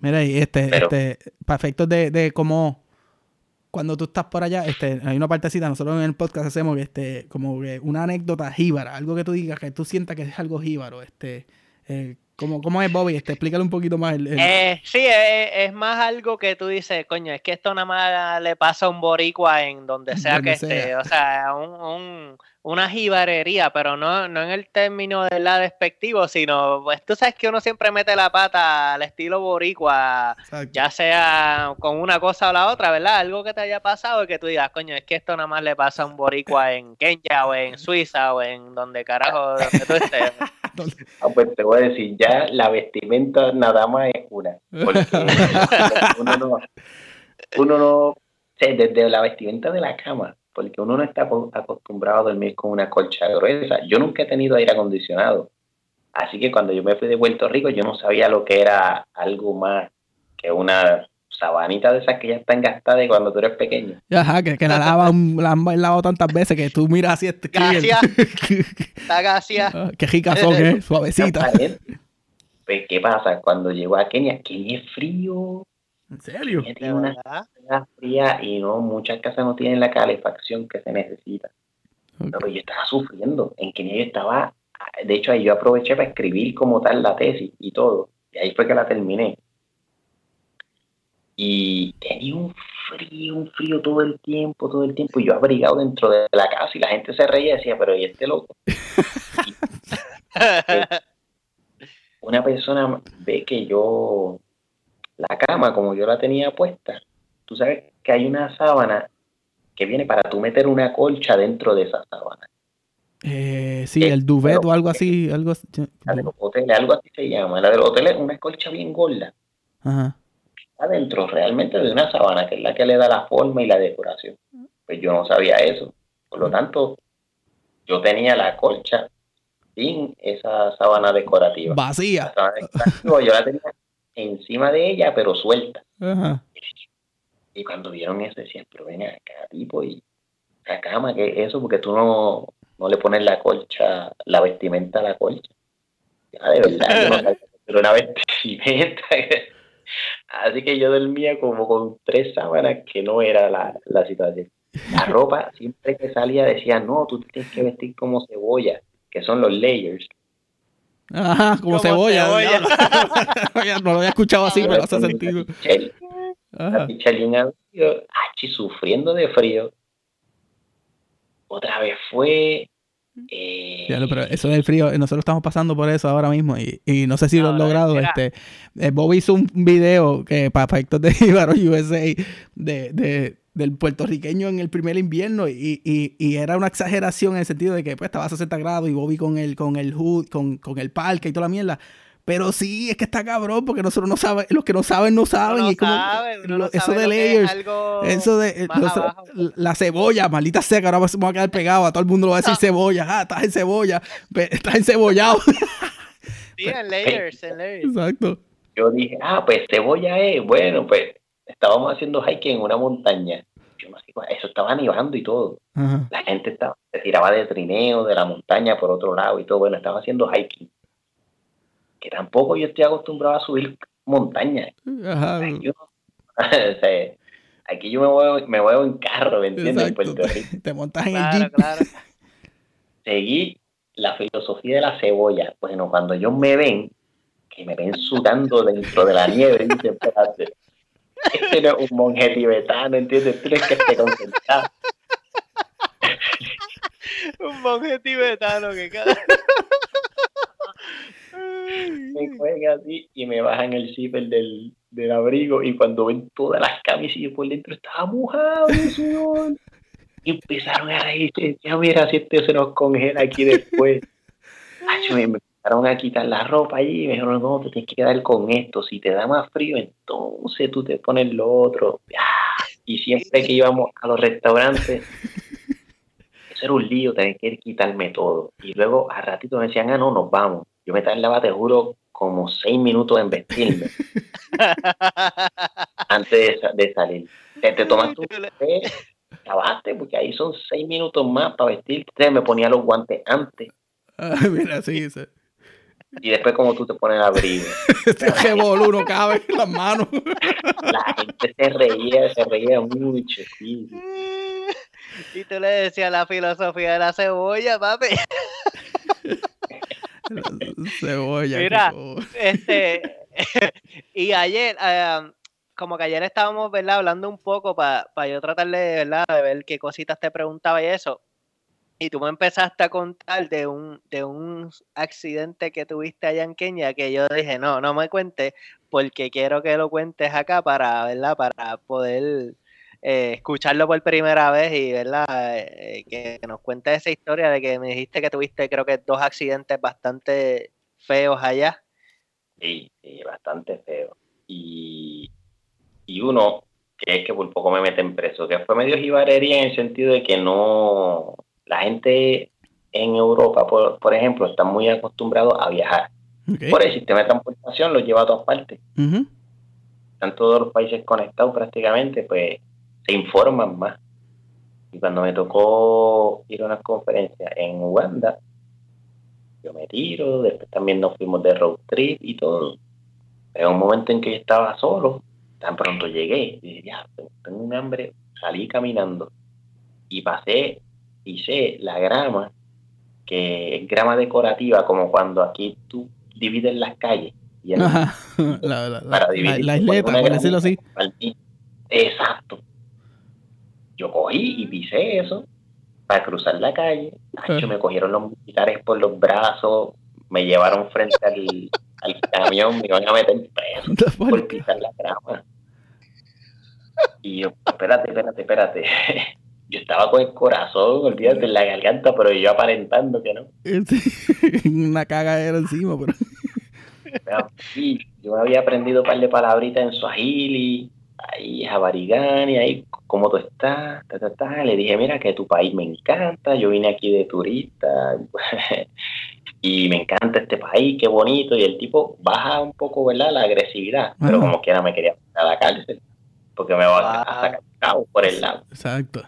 Speaker 1: Mira, y este, este, para efectos de, de cómo cuando tú estás por allá, este, hay una partecita, nosotros en el podcast hacemos este, como que una anécdota jíbara, algo que tú digas, que tú sientas que es algo jíbaro, este, eh, ¿Cómo, ¿Cómo, es Bobby? Este, explícale un poquito más. El,
Speaker 2: Eh, sí, es, más algo que tú dices, coño, es que esto nada más le pasa a un boricua en donde sea que esté. O sea, un, una jibarería, pero no, no en el término de la despectivo, sino, pues tú sabes que uno siempre mete la pata al estilo boricua, ya sea con una cosa o la otra, ¿verdad? Algo que te haya pasado y que tú digas, coño, es que esto nada más le pasa a un boricua en Kenia o en Suiza o en donde carajo donde tú estés.
Speaker 3: Ah, pues te voy a decir, ya la vestimenta nada más es una. Porque uno no, uno no, desde la vestimenta de la cama, porque uno no está acostumbrado a dormir con una colcha gruesa. Yo nunca he tenido aire acondicionado. Así que cuando yo me fui de Puerto Rico, yo no sabía lo que era algo más que una sabanita de esas que ya están gastadas de cuando tú eres pequeño.
Speaker 1: Ajá, que, la lavan, la han lavado tantas veces que tú miras así este
Speaker 2: Gracias. gracias.
Speaker 1: Ah, qué ricas son, ¿eh? Suavecita.
Speaker 3: Pues, ¿qué pasa? Cuando llegó a Kenia, Kenia es frío.
Speaker 1: ¿En serio?
Speaker 3: tiene una fría y no, muchas casas no tienen la calefacción que se necesita. Pero yo estaba sufriendo. En Kenia yo estaba, de hecho ahí yo aproveché para escribir como tal la tesis y todo. Y ahí fue que la terminé y tenía un frío, un frío todo el tiempo, todo el tiempo, y yo abrigado dentro de la casa y la gente se reía y decía, pero ¿y este loco? una persona ve que yo, la cama como yo la tenía puesta, tú sabes que hay una sábana que viene para tú meter una colcha dentro de esa sábana.
Speaker 1: Eh, sí, el duvet o algo así, algo así.
Speaker 3: La de los hoteles, algo así se llama. La de los hoteles es una colcha bien gorda.
Speaker 1: Ajá
Speaker 3: adentro realmente de una sabana, que es la que le da la forma y la decoración. Pues yo no sabía eso. Por lo tanto, yo tenía la colcha sin esa sábana decorativa.
Speaker 1: Vacía.
Speaker 3: yo la tenía encima de ella, pero suelta. Y cuando vieron eso, decían, pero ven acá, tipo, y la cama, que eso? Porque tú no, no le pones la colcha, la vestimenta a la colcha. Ya, de verdad, no pero una vestimenta. Así que yo dormía como con tres sábanas, que no era la, situación. La ropa, siempre que salía, decía, no, tú tienes que vestir como cebolla, que son los layers.
Speaker 1: Ajá, como, cebolla. no lo había escuchado así, pero hace sentido.
Speaker 3: La pichelina, sufriendo de frío. Otra vez fue
Speaker 1: eh, pero eso del frío, nosotros estamos pasando por eso ahora mismo y, y no sé si lo han logrado. Este, eh, Bob hizo un video que para efectos de Ibaro USA de, de, del puertorriqueño en el primer invierno y, y, y, era una exageración en el sentido de que pues estaba a 60 grados y Bobby con el, con el hood, con, con el parque y toda la mierda. Pero sí, es que está cabrón, porque nosotros no saben, los que no saben, no saben. y como, eso de layers, eso de la cebolla, maldita seca, ahora vamos a quedar pegado, a todo el mundo lo va a decir cebolla, ah, estás en cebolla, estás encebollado.
Speaker 2: sí, en layers, en layers.
Speaker 1: Exacto.
Speaker 3: Yo dije, ah, pues cebolla es, bueno, pues estábamos haciendo hiking en una montaña. Yo no sé, eso estaba nevando y todo. La gente estaba, se tiraba de trineo de la montaña por otro lado y todo. Bueno, estaba haciendo hiking que tampoco yo estoy acostumbrado a subir montañas. Aquí, yo, me muevo, me muevo en carro, ¿me entiendes?
Speaker 1: Te montas en el jeep.
Speaker 3: Seguí la filosofía de la cebolla. Bueno, cuando ellos me ven, que me ven sudando dentro de la nieve, dicen, espérate, este no es un monje tibetano, ¿entiendes? Tienes que estar concentrado.
Speaker 2: un monje tibetano que cada
Speaker 3: me juegan así y me bajan el zipper del, del abrigo y cuando ven todas las camisillas por dentro estaba mojado y empezaron a reírse ya mira si este se nos congela aquí después me empezaron a quitar la ropa allí y me dijeron no te tienes que quedar con esto si te da más frío entonces tú te pones lo otro y siempre que íbamos a los restaurantes eso era un lío tener que quitarme todo y luego a ratito me decían ah no nos vamos yo me tardaba, te juro, como seis minutos en vestirme. antes de, salir. Te, tomas tu café, acabaste, porque ahí son seis minutos más para vestirte. Me ponía los guantes antes.
Speaker 1: Ah, mira, sí, sí.
Speaker 3: Y después como tú te pones abrigo.
Speaker 1: Este boludo uno cabe en las manos.
Speaker 3: La gente se reía, se reía mucho, sí.
Speaker 2: Y tú le decías la filosofía de la cebolla, papi.
Speaker 1: Cebolla.
Speaker 2: Mira, este, y ayer, em, como que ayer estábamos, ¿verdad? Hablando un poco para yo tratar de, ¿verdad? De ver qué cositas te preguntaba y eso. Y tú me empezaste a contar de un, de un accidente que tuviste allá en Kenia que yo dije, no, no me cuentes porque quiero que lo cuentes acá para, ¿verdad? Para poder eh, escucharlo por primera vez y verdad eh, que nos cuente esa historia de que me dijiste que tuviste creo que dos accidentes bastante feos allá.
Speaker 3: Sí, bastante feos. Y, uno que es que por poco me meten preso, que fue medio jibarería en el sentido de que no, la gente en Europa, por, por ejemplo, está muy acostumbrado a viajar. Por el sistema de transportación lo lleva a todas partes. Están todos los países conectados prácticamente, pues se informan más. Y cuando me tocó ir a una conferencia en Uganda, yo me tiro, después también nos fuimos de road trip y todo. Pero un momento en que yo estaba solo, tan pronto llegué, dije, ya, tengo un hambre, salí caminando y pasé, pisé la grama, que es grama decorativa, como cuando aquí tú divides las calles. Y
Speaker 1: la, la, para dividir, la, isleta, por decirlo así.
Speaker 3: Exacto. Yo cogí y pisé eso para cruzar la calle. me cogieron los militares por los brazos, me llevaron frente al, al camión, me iban a meter preso por pisar la grama. Y yo, espérate, espérate, espérate. Yo estaba con el corazón, olvídate, en la garganta, pero yo aparentando que no.
Speaker 1: Una cagadera encima, pero.
Speaker 3: Sí, yo había aprendido un par de palabritas en Swahili, ahí Jabarigani, ahí, ¿cómo tú estás? Le dije, mira, que tu país me encanta, yo vine aquí de turista, y me encanta este país, qué bonito, y el tipo baja un poco, ¿verdad?, la agresividad, pero como quiera me quería a la cárcel, porque me va a sacar por el lado.
Speaker 1: Exacto.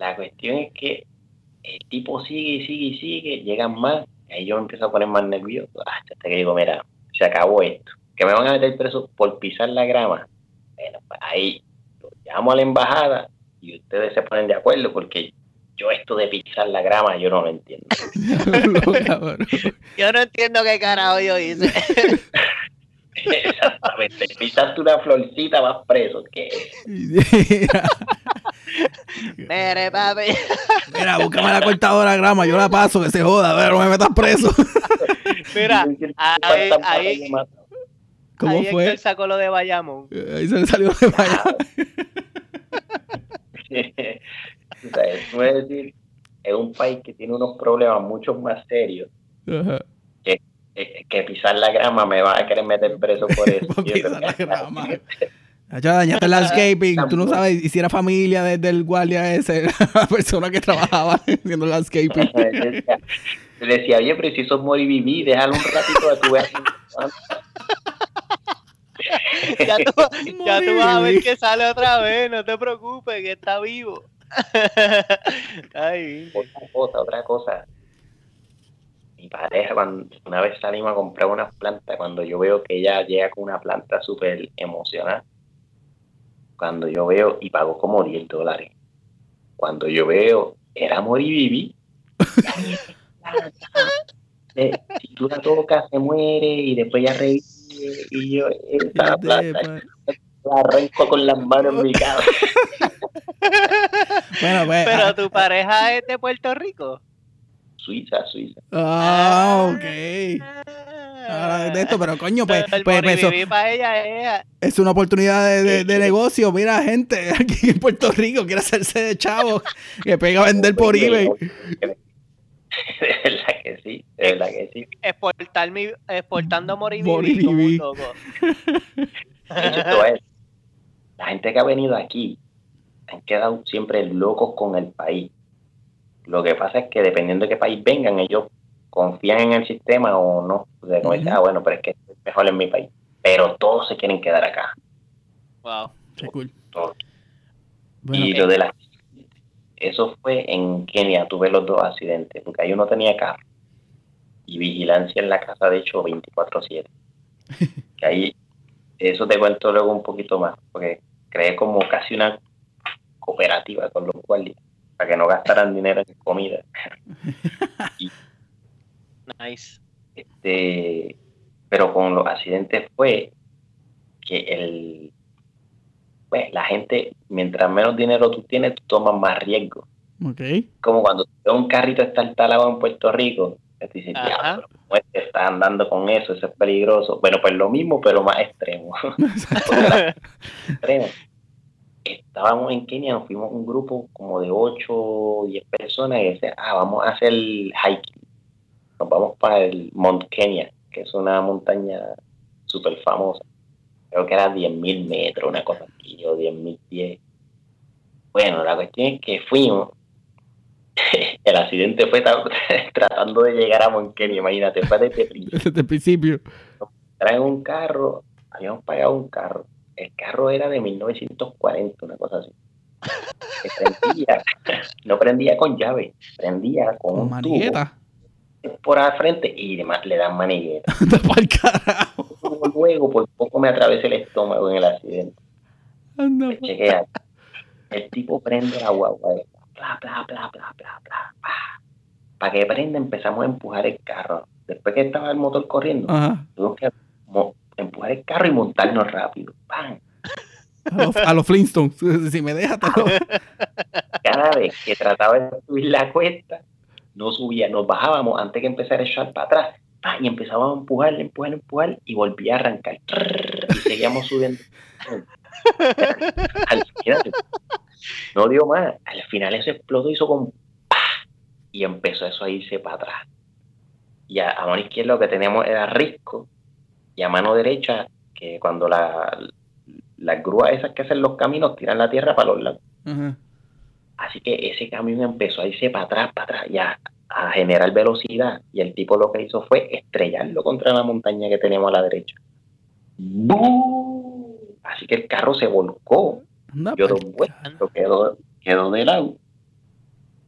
Speaker 3: La cuestión es que el tipo sigue y sigue y sigue, llegan más, y ahí yo me empiezo a poner más nervioso, hasta que digo, mira, se acabó esto, que me van a meter preso por pisar la grama. Bueno, pues ahí llamo a la embajada y ustedes se ponen de acuerdo porque yo esto de pisar la grama yo no lo entiendo.
Speaker 2: yo no entiendo qué carajo yo hice.
Speaker 3: Exactamente. Pisaste una florcita vas preso. que
Speaker 2: Mire, papi.
Speaker 1: Mira, búscame la cortadora de grama, yo la paso, que se joda, a ver, no me metas preso.
Speaker 2: Mira, ahí, ahí, ¿Cómo ahí fue? Es que él sacó lo de Bayamón.
Speaker 1: Ahí se le salió de Bayamón.
Speaker 3: o sea, es decir, es un país que tiene unos problemas mucho más serios Ajá. Que, que, pisar la grama me va a querer meter preso por eso. por pisar la grama.
Speaker 1: Ya dañaste el landscaping, tú no sabes, si era familia desde el guardia ese, la persona que trabajaba haciendo landscaping.
Speaker 3: Le decía, oye, pero si sos morir vivir, déjalo un ratito de tu vez.
Speaker 2: ya tú, ya tú vas a ver que sale otra vez, no te preocupes, que está vivo.
Speaker 3: Ay. Otra cosa, otra cosa. Mi pareja, cuando una vez salimos a comprar unas plantas, cuando yo veo que ella llega con una planta súper emocionada, cuando yo veo, y pagó como 10 dólares, cuando yo veo, era vivir. Eh, si tú la tocas, se muere y después ya revive. Y yo, esta plata, la arranco con las manos en mi cabeza.
Speaker 2: bueno, pues, Pero ah, tu pareja es de Puerto Rico.
Speaker 3: Suiza, Suiza.
Speaker 1: Ah, ok. Ah, de esto, pero coño, pues, pues, pues eso, ella es, una oportunidad de, de, negocio. Mira, gente aquí en Puerto Rico quiere hacerse de chavo que pega a vender por eBay.
Speaker 3: De verdad que sí, de verdad que sí.
Speaker 2: Exportar mi, exportando Moribibi.
Speaker 3: La gente que ha venido aquí han quedado siempre locos con el país. Lo que pasa es que dependiendo de qué país vengan, ellos confían en el sistema o no. O sea, como dicen, ah, bueno, pero es que es mejor en mi país. Pero todos se quieren quedar acá.
Speaker 2: Wow,
Speaker 1: qué cool.
Speaker 3: y lo de la eso fue en Kenia, tuve los dos accidentes, porque ahí uno tenía carro y vigilancia en la casa, de hecho, 24-7. que ahí, eso te cuento luego un poquito más, porque creé como casi una cooperativa con los guardias, para que no gastaran dinero en comida.
Speaker 2: nice.
Speaker 3: Este, pero con los accidentes fue que el pues, la gente, mientras menos dinero tú tienes, tú tomas más riesgo.
Speaker 1: Okay.
Speaker 3: Como cuando un carrito está instalado en Puerto Rico, te dicen, ya, pero está andando con eso? Eso es peligroso. Bueno, pues lo mismo, pero más extremo. extremo. Estábamos en Kenia, nos fuimos un grupo como de 8 o 10 personas y decían, ah, vamos a hacer hiking. Nos vamos para el Mount Kenya, que es una montaña súper famosa creo que era 10.000 metros, una cosa así, o 10.000 pies. Bueno, la cuestión es que fuimos. El accidente fue tratando de llegar a Monkey, imagínate, fue desde el principio.
Speaker 1: Desde el principio.
Speaker 3: Traen un carro, habíamos pagado un carro. El carro era de 1940, una cosa así. prendía, no prendía con llave, prendía con,
Speaker 1: Con
Speaker 3: un tubo por al frente y demás le dan manigueta.
Speaker 1: Pa'l carajo.
Speaker 3: Luego por poco me atravesé el estómago en el accidente.
Speaker 1: Anda,
Speaker 3: chequea. El tipo prende la guagua. Bla, bla, bla, bla, bla, bla. Para que prenda empezamos a empujar el carro. Después que estaba el motor corriendo, tuvimos que empujar el carro y montarnos rápido. ¡Pam!
Speaker 1: A los, a los Flintstones. Si me dejas,
Speaker 3: Cada vez que trataba de subir la cuesta, no subía, nos bajábamos antes que empezara a echar para atrás. ¡pam! Y empezábamos a empujar, empujar, empujar y volvía a arrancar. Y seguíamos subiendo. Al final, no dio más. Al final eso explotó, hizo con y empezó eso a irse para atrás. Y a, a mano izquierda lo que teníamos era risco y a mano derecha, que cuando la, las grúas esas que hacen los caminos tiran la tierra para los lados.
Speaker 1: Ajá.
Speaker 3: Así que ese camión empezó a irse para atrás, para atrás, y a, a generar velocidad. Y el tipo lo que hizo fue estrellarlo contra la montaña que teníamos a la derecha. ¡Bú! Así que el carro se volcó.
Speaker 1: Anda,
Speaker 3: Yo vueltas, quedó, quedó de lado.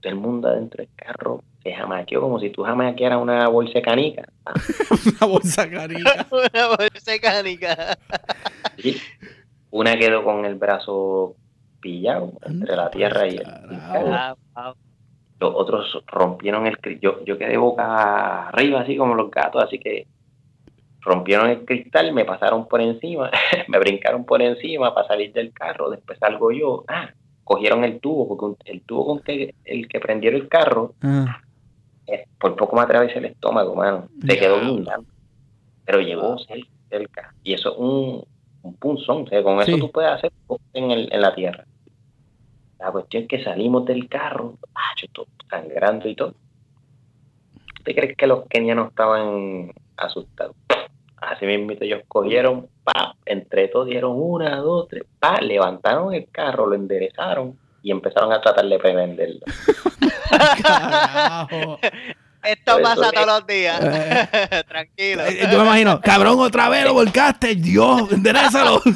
Speaker 3: Todo el mundo adentro del carro se jamaqueó como si tú jamaquearas una bolsa de canica.
Speaker 1: Una bolsa carita.
Speaker 2: Una bolsa mecánica.
Speaker 3: ¿sí? Una quedó con el brazo pillado entre la tierra y el, carro.
Speaker 2: Ah,
Speaker 3: los otros rompieron el cristal. Yo, yo quedé boca arriba, así como los gatos, así que rompieron el cristal, me pasaron por encima, me brincaron por encima para salir del carro, después salgo yo, ah, cogieron el tubo, porque el tubo con que el que prendieron el carro,
Speaker 1: Ah,
Speaker 3: eh, por poco me atravesé el estómago, mano, se quedó guindando, pero llegó cer- cerca, y eso es un, un punzón, o sea, con eso tú puedes hacer cosas en, el- en la tierra. La cuestión es que salimos del carro, ah, yo todo sangrando y todo. ¿Usted cree que los kenianos estaban asustados? Así mismo ellos cogieron, pa, entre todos dieron una, dos, tres, pa, levantaron el carro, lo enderezaron y empezaron a tratar de prenderlo.
Speaker 1: carajo.
Speaker 2: Esto pasa
Speaker 3: es-
Speaker 2: todos los días.
Speaker 1: Eh.
Speaker 2: Tranquilo.
Speaker 1: Eh, Yo me imagino, cabrón, otra vez lo volcaste. Dios, enderezalo.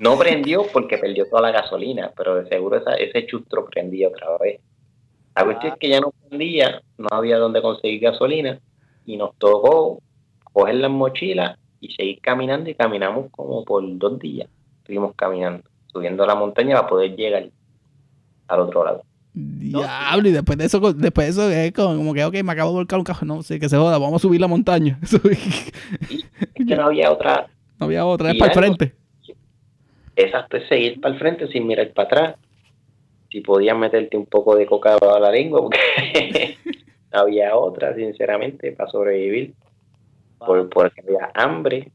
Speaker 3: No prendió porque perdió toda la gasolina, pero de seguro esa- ese chustro prendía otra vez. La cuestión es que ya no prendía, no había donde conseguir gasolina y nos tocó coger las mochilas y seguir caminando y caminamos como por dos días. Estuvimos caminando, subiendo la montaña para poder llegar al otro lado.
Speaker 1: Diablo, y después de eso, después de eso es como, como que, ok, me acabo de volcar un cajón. No, sí, que se joda, vamos a subir la montaña.
Speaker 3: Es que no había otra,
Speaker 1: no había otra, es para el frente.
Speaker 3: Exacto, es seguir para el frente sin mirar para atrás. Si podías meterte un poco de coca bajo la lengua, porque no había otra, sinceramente, para sobrevivir. por, porque había hambre,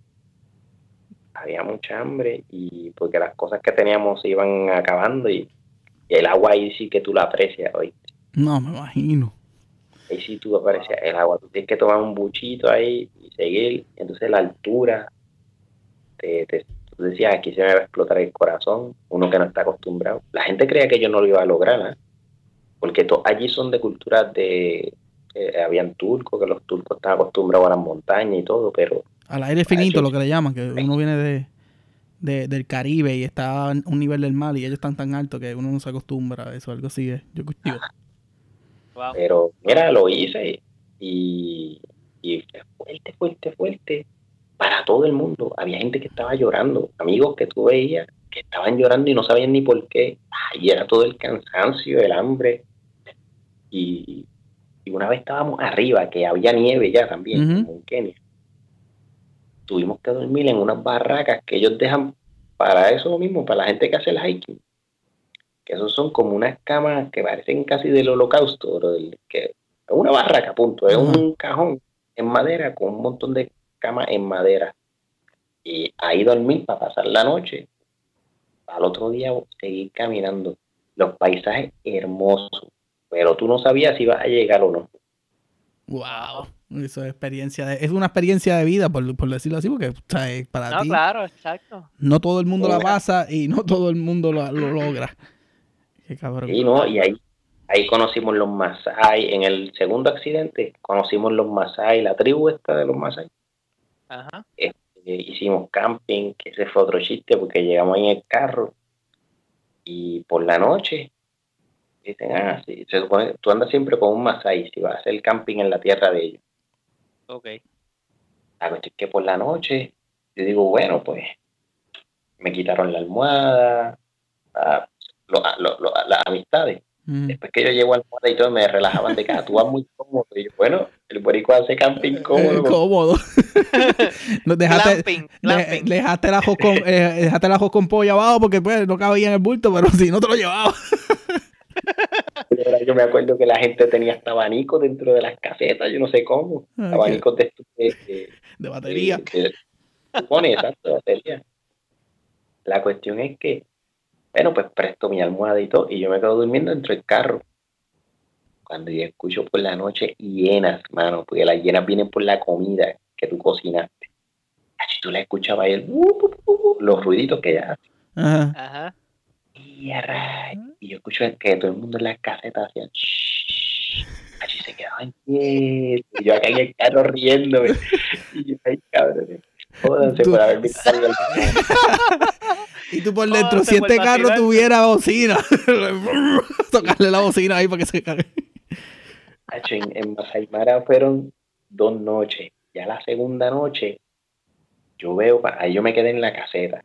Speaker 3: había mucha hambre y porque las cosas que teníamos se iban acabando y, y el agua ahí sí que tú la aprecias hoy.
Speaker 1: No, me imagino.
Speaker 3: Ahí sí tú aprecias el agua, tú tienes que tomar un buchito ahí y seguir, entonces la altura, te, te- tú decías aquí se me va a explotar el corazón, uno que no está acostumbrado. La gente creía que yo no lo iba a lograr, ¿eh? porque allí son de culturas de, eh, habían turcos, que los turcos estaban acostumbrados a las montañas y todo, pero
Speaker 1: Al aire finito, lo que le llaman, que uno viene de, de- del Caribe y está a un nivel del mar y ellos están tan altos que uno no se acostumbra a eso, algo así es. Yo
Speaker 2: Wow.
Speaker 3: Pero mira, lo hice y, y fue fuerte, fuerte, fuerte para todo el mundo. Había gente que estaba llorando, amigos que tú veías que estaban llorando y no sabían ni por qué. Y era todo el cansancio, el hambre. Y, y una vez estábamos arriba, que había nieve ya también, en Kenia. Tuvimos que dormir en unas barracas que ellos dejan para eso mismo, para la gente que hace el hiking que esos son como unas camas que parecen casi del holocausto, bro, del- que es una barraca, punto, es un cajón en madera con un montón de camas en madera. Y ahí dormir para pasar la noche, al otro día seguir caminando. Los paisajes hermosos, pero tú no sabías si ibas a llegar o no.
Speaker 1: wow. Eso es experiencia de- es una experiencia de vida, por, por decirlo así, porque o sea, es para
Speaker 2: No,
Speaker 1: ti
Speaker 2: claro, exacto.
Speaker 1: no todo el mundo la pasa y no todo el mundo lo, lo logra. Qué cabrón.
Speaker 3: Sí, ¿no? Y ahí, ahí conocimos los Masai. En el segundo accidente conocimos los Masai, la tribu esta de los Masai.
Speaker 2: Ajá.
Speaker 3: Eh, hicimos camping, que ese fue otro chiste porque llegamos ahí en el carro y por la noche dicen, ah, sí, se supone, tú andas siempre con un Masai si vas a hacer camping en la tierra de ellos.
Speaker 2: Ok.
Speaker 3: La cuestión es que por la noche yo digo, bueno, pues me quitaron la almohada, lo- lo- lo- las amistades.
Speaker 1: Mm.
Speaker 3: Después que yo llego al almohada y todo, me relajaban de casa, tú vas muy cómodo. Y yo, bueno, el boricua hace camping cómodo.
Speaker 1: Eh, cómodo. Dejaste, de-
Speaker 2: glamping.
Speaker 1: dejaste, el ajo con, eh, dejaste el ajo con pollo abajo porque pues no cabía en el bulto, pero si no te lo llevaba.
Speaker 3: Yo me acuerdo que la gente tenía hasta abanicos dentro de las casetas, yo no sé cómo.
Speaker 1: Ah,
Speaker 3: Abanicos de, de, de-
Speaker 1: De batería.
Speaker 3: de- de- supone, exacto, de batería. La cuestión es que, bueno, pues presto mi almohada y todo, y yo me quedo durmiendo dentro del carro. Cuando yo escucho por la noche hienas, mano, porque las hienas vienen por la comida que tú cocinaste. Así tú la escuchabas ahí, el, uh, uh, uh, uh, los ruiditos que ella hace.
Speaker 1: Ajá.
Speaker 2: Ajá.
Speaker 3: Y, y yo escucho que todo el mundo en las casetas hacía "Shh". Así se quedaban quietos. Y yo acá en el carro riéndome. Y yo, ay, cabrón. Jódanse
Speaker 1: Tú-
Speaker 3: por haber visto algo.
Speaker 1: Y tú por
Speaker 2: Oh,
Speaker 1: dentro, si este carro
Speaker 2: tirar.
Speaker 1: tuviera bocina, tocarle la bocina ahí para que se cague.
Speaker 3: En, en Masai Mara fueron dos noches. Ya la segunda noche, yo veo, ahí yo me quedé en la caseta.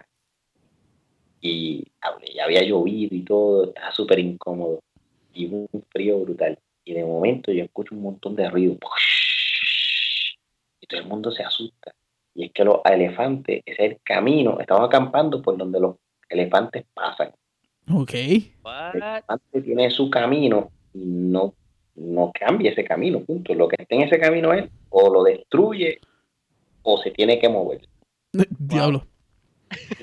Speaker 3: Y hablé, ya había llovido y todo, estaba súper incómodo. Y un frío brutal. Y de momento yo escucho un montón de ruido. Y todo el mundo se asusta. Y es que los elefantes, ese es el camino, estamos acampando por donde los elefantes pasan.
Speaker 1: Ok.
Speaker 3: El
Speaker 2: What?
Speaker 3: elefante tiene su camino y no, no cambia ese camino, punto. Lo que esté en ese camino es o lo destruye o se tiene que mover.
Speaker 1: Diablo.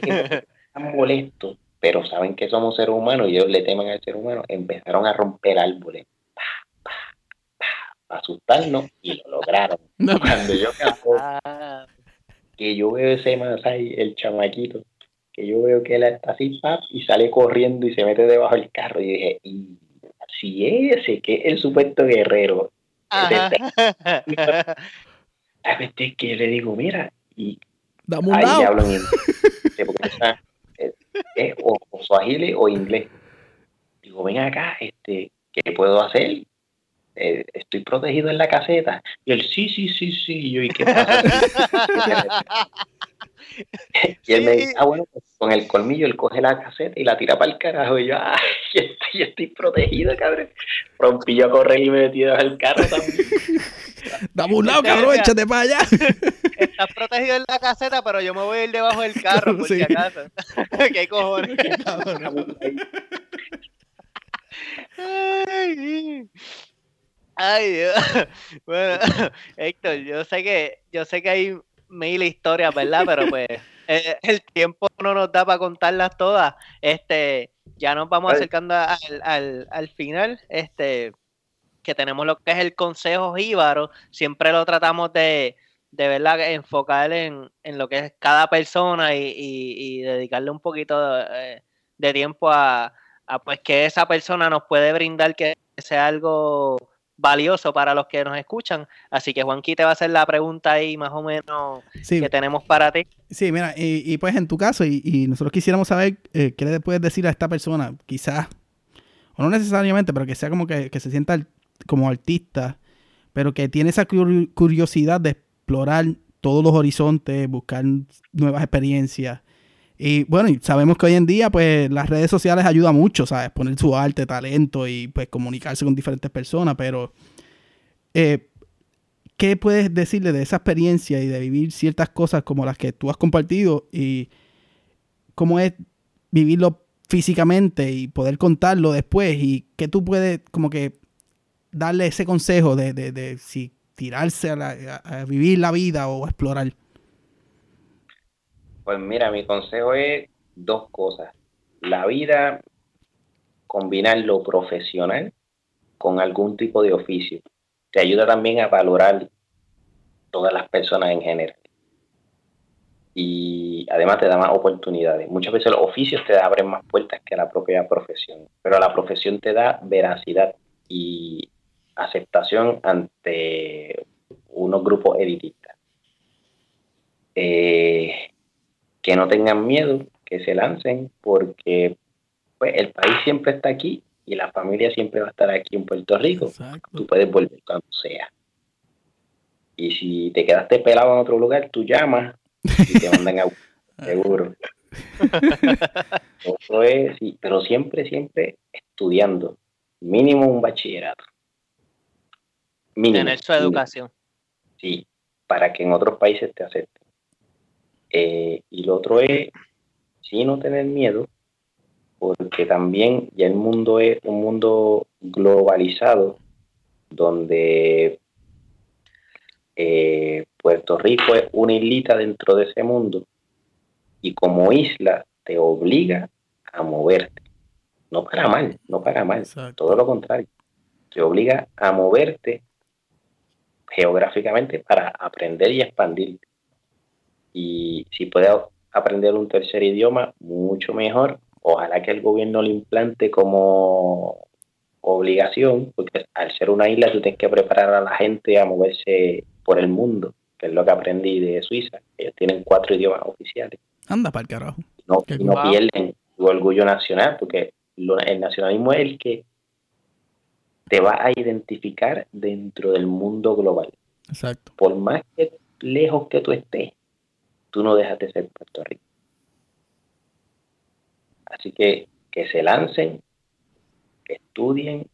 Speaker 3: Están molestos, pero saben que somos seres humanos y ellos le temen al ser humano. Empezaron a romper árboles pa, pa, pa, para asustarnos y lo lograron.
Speaker 1: No,
Speaker 3: Cuando yo
Speaker 2: Ah,
Speaker 3: que yo veo ese más ahí, el chamaquito, que yo veo que él está así, pap, y sale corriendo y se mete debajo del carro. Y dije, y si ese que es el supuesto guerrero, a veces es que yo le digo, mira, y
Speaker 1: Dame un
Speaker 3: ahí le
Speaker 1: lado.
Speaker 3: hablo en inglés, es, es o, o o inglés. Digo, ven acá, este, ¿qué puedo hacer? Eh, estoy protegido en la caseta. Y él, sí, sí, sí, sí. Y yo, ¿y qué pasa? y él me dice, ah, bueno, pues con el colmillo él coge la caseta y la tira para el carajo. Y yo, ah, yo estoy, yo estoy protegido, cabrón. Rompí yo a correr y me metí debajo del carro también.
Speaker 1: Dame un lado, cabrón, échate para allá.
Speaker 2: Estás protegido en la caseta, pero yo me voy a ir debajo del carro, por
Speaker 1: Sí.
Speaker 2: si acaso. ¿Qué cojones? Ay, Ay, Dios. Bueno, Héctor, yo sé que yo sé que hay mil historias, ¿verdad? Pero pues eh, el tiempo no nos da para contarlas todas. Este, ya nos vamos
Speaker 3: Ay.
Speaker 2: acercando al, al, al final. Este, que tenemos lo que es el consejo jíbaro. Siempre lo tratamos de, de verdad enfocar en, en lo que es cada persona y, y- y dedicarle un poquito de, de tiempo a, a, pues que esa persona nos puede brindar que sea algo valioso para los que nos escuchan. Así que Juanqui te va a hacer la pregunta ahí más o menos
Speaker 1: Sí,
Speaker 2: que tenemos para ti.
Speaker 1: sí, mira, y, y pues en tu caso, y, y nosotros quisiéramos saber eh, qué le puedes decir a esta persona, quizás, o no necesariamente, pero que sea como que, que se sienta como artista, pero que tiene esa curi- curiosidad de explorar todos los horizontes, buscar nuevas experiencias. Y bueno, sabemos que hoy en día, pues las redes sociales ayudan mucho, ¿sabes? Poner su arte, talento y pues comunicarse con diferentes personas, pero eh, ¿qué puedes decirle de esa experiencia y de vivir ciertas cosas como las que tú has compartido y cómo es vivirlo físicamente y poder contarlo después y qué tú puedes como que darle ese consejo de, de, de si tirarse a, la- vivir la vida o explorar?
Speaker 3: Pues mira, mi consejo es dos cosas. La vida, combinar lo profesional con algún tipo de oficio. Te ayuda también a valorar todas las personas en general. Y además te da más oportunidades. Muchas veces los oficios te abren más puertas que la propia profesión, pero la profesión te da veracidad y aceptación ante unos grupos elitistas. Eh, que no tengan miedo, que se lancen, porque pues, el país siempre está aquí y la familia siempre va a estar aquí en Puerto Rico. Tú puedes volver cuando sea. Y si te quedaste pelado en otro lugar, tú llamas y te mandan a seguro. pero siempre, siempre estudiando. Mínimo un bachillerato.
Speaker 2: Tener su educación.
Speaker 3: Sí, para que en otros países te acepten. Eh, y lo otro es, sí, no tener miedo, porque también ya el mundo es un mundo globalizado, donde eh, Puerto Rico es una islita dentro de ese mundo y como isla te obliga a moverte. No para mal, no para mal, todo lo contrario. Te obliga a moverte geográficamente para aprender y expandir. Y si puedes aprender un tercer idioma, mucho mejor. Ojalá que el gobierno lo implante como obligación, porque al ser una isla tú tienes que preparar a la gente a moverse por el mundo, que es lo que aprendí de Suiza. Ellos tienen cuatro idiomas oficiales.
Speaker 1: Anda para el carajo.
Speaker 3: No, no pierden su orgullo nacional, porque el nacionalismo es el que te va a identificar dentro del mundo global.
Speaker 1: Exacto.
Speaker 3: Por más que lejos que tú estés, tú no dejas de ser Puerto Rico. Así que que se lancen, que estudien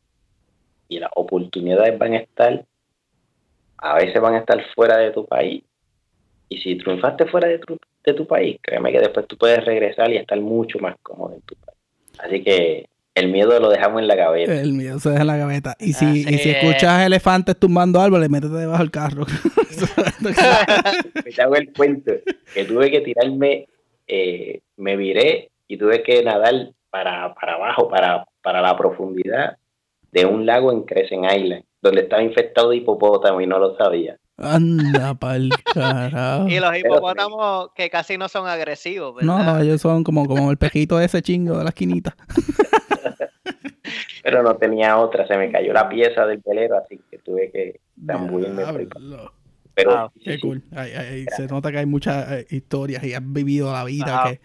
Speaker 3: y las oportunidades van a estar, a veces van a estar fuera de tu país. Y si triunfaste fuera de tu, de tu país, créeme que después tú puedes regresar y estar mucho más cómodo en tu país. Así que el miedo lo dejamos en la gaveta.
Speaker 1: El miedo se deja en la gaveta. Y si, y si escuchas elefantes tumbando árboles, métete debajo del carro.
Speaker 3: me hago el cuento que tuve que tirarme, eh, me viré y tuve que nadar para, para abajo, para, para la profundidad de un lago en Crescent Island, donde estaba infectado de hipopótamo y no lo sabía.
Speaker 1: Anda pa'l carajo.
Speaker 2: Y los hipopótamos que casi no son agresivos, ¿verdad?
Speaker 1: No, no, ellos son como, como el pejito de ese chingo de la esquinita.
Speaker 3: Pero no tenía otra, se me cayó la pieza del velero, así que tuve que zambulirme.
Speaker 1: Pero qué cool. se nota que hay muchas eh, historias y has vivido la vida que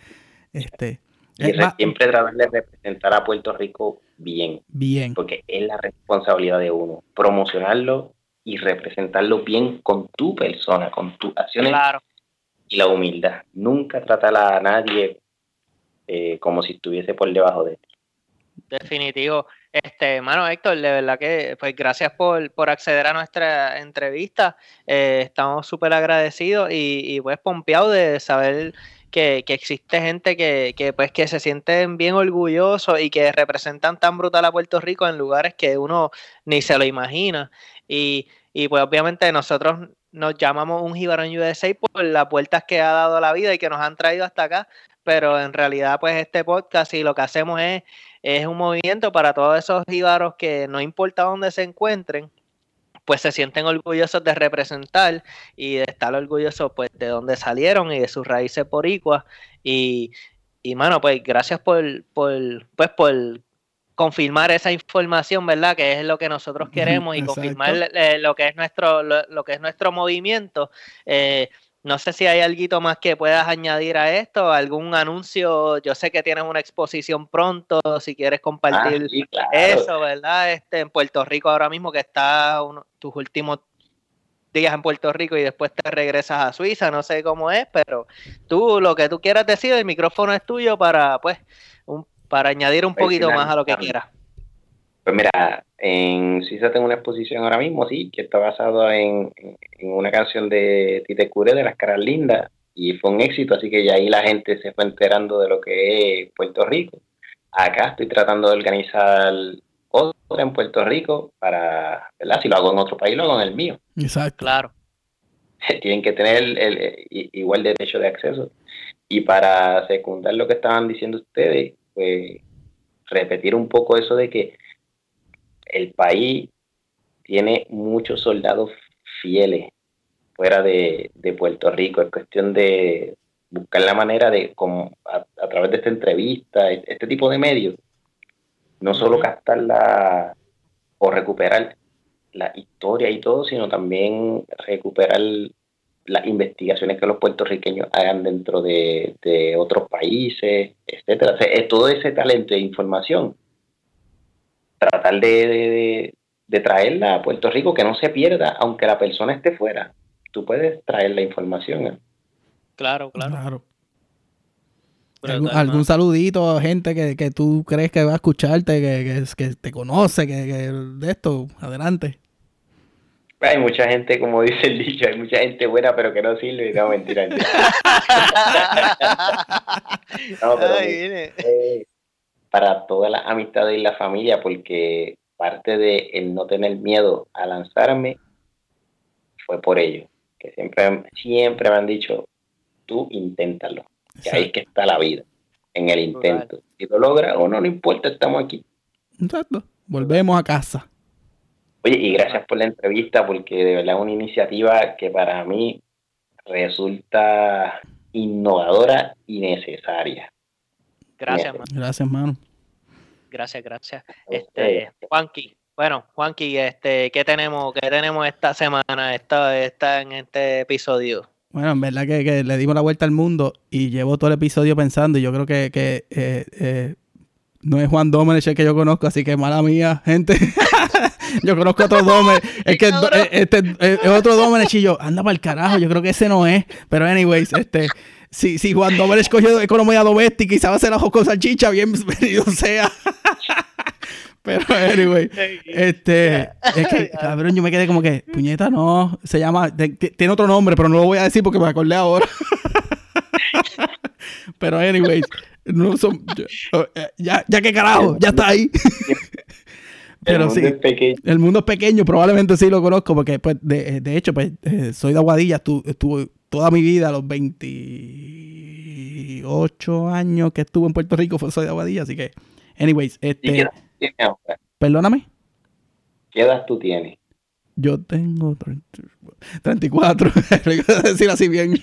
Speaker 1: este
Speaker 3: y siempre tratar de representar a Puerto Rico bien.
Speaker 1: Bien.
Speaker 3: Porque es la responsabilidad de uno. Promocionarlo y representarlo bien con tu persona, con tus acciones y la humildad. Nunca tratar a nadie eh, como si estuviese por debajo de ti.
Speaker 2: Definitivo. Este, hermano Héctor, de verdad que, pues gracias por, por acceder a nuestra entrevista. Eh, estamos súper agradecidos y, pues pompeados de saber que, que existe gente que, que, pues, que se sienten bien orgullosos y que representan tan brutal a Puerto Rico en lugares que uno ni se lo imagina. Y, y pues obviamente nosotros nos llamamos un Jibarón USA por las puertas que ha dado la vida y que nos han traído hasta acá, pero en realidad pues este podcast y lo que hacemos es, es un movimiento para todos esos jíbaros que no importa dónde se encuentren, pues se sienten orgullosos de representar y de estar orgullosos pues de dónde salieron y de sus raíces boricuas y, y mano pues gracias por, por pues por confirmar esa información, ¿verdad? Que es lo que nosotros queremos y confirmar eh, lo que es nuestro lo, que es nuestro movimiento. Eh, no sé si hay algo más que puedas añadir a esto, algún anuncio. Yo sé que tienes una exposición pronto, si quieres compartir ah, eso, ¿verdad? Este, en Puerto Rico ahora mismo que está tus últimos días en Puerto Rico y después te regresas a Suiza, no sé cómo es, pero tú lo que tú quieras decir, el micrófono es tuyo para pues un, para añadir un poquito más a lo que quieras.
Speaker 3: Pues mira, en Suiza tengo una exposición ahora mismo, sí, que está basado en, una canción de Tite Cure de Las Caras Lindas y fue un éxito, así que ya ahí la gente se fue enterando de lo que es Puerto Rico. Acá estoy tratando de organizar otra en Puerto Rico para, ¿verdad? Si lo hago en otro país, lo hago en el mío.
Speaker 1: Exacto.
Speaker 2: Claro.
Speaker 3: Tienen que tener el, igual derecho de acceso. Y para secundar lo que estaban diciendo ustedes, pues repetir un poco eso de que el país tiene muchos soldados fieles fuera de, Puerto Rico. Es cuestión de buscar la manera de, como a, través de esta entrevista, este tipo de medios, no solo captar o recuperar la historia y todo, sino también recuperar las investigaciones que los puertorriqueños hagan dentro de, otros países, etcétera. es todo ese talento de información, tratar de, de, traerla a Puerto Rico, que no se pierda, aunque la persona esté fuera. Tú puedes traer la información. ¿eh?
Speaker 2: Claro, claro.
Speaker 1: ¿Algún, saludito a gente que, que, tú crees que va a escucharte, que, que, te conoce, que, de esto, adelante.
Speaker 3: Hay mucha gente, como dice el dicho, hay mucha gente buena pero que no sirve. No, mentira. no, pero, eh, para todas las amistades y la familia, porque parte de el no tener miedo a lanzarme fue por ello. Que siempre, siempre me han dicho, tú inténtalo. Que ahí es que está la vida, en el intento. Si lo logra o no, no importa, estamos aquí.
Speaker 1: Exacto. Volvemos a casa.
Speaker 3: Oye, y gracias por la entrevista, porque de verdad es una iniciativa que para mí resulta innovadora y necesaria.
Speaker 2: Gracias, mano.
Speaker 1: Gracias, mano.
Speaker 2: Gracias, gracias. Este, Juanqui, bueno, Juanqui, este, ¿qué tenemos, qué tenemos esta semana, esta, esta, en este episodio?
Speaker 1: Bueno, en verdad que, le dimos la vuelta al mundo y llevo todo el episodio pensando y yo creo que, que eh, eh, no es Juan Domenech el que yo conozco, así que mala mía, gente. yo conozco a otro Domenech. Es que este, es otro Domenech y yo, anda para el carajo, yo creo que ese no es. Pero anyways, este, si, si Juan Domenech escogió economía doméstica y sabe hacer ajo con salchicha, bienvenido sea. Pero, anyway, este, es que, cabrón, yo me quedé como que, puñeta, no, se llama, tiene otro nombre, pero no lo voy a decir porque me acordé ahora. pero, anyways, no son, oh, eh, ya, ya que carajo, ya está ahí. Pero el sí, el mundo es pequeño, probablemente sí lo conozco, porque pues, de, de hecho, pues, eh, soy de Aguadilla, estuve toda mi vida, los 28 años que estuve en Puerto Rico, fue, soy de Aguadilla, así que, anyways, este... Perdóname.
Speaker 3: ¿Qué edad tú tienes?
Speaker 1: Yo tengo 34, decir así bien.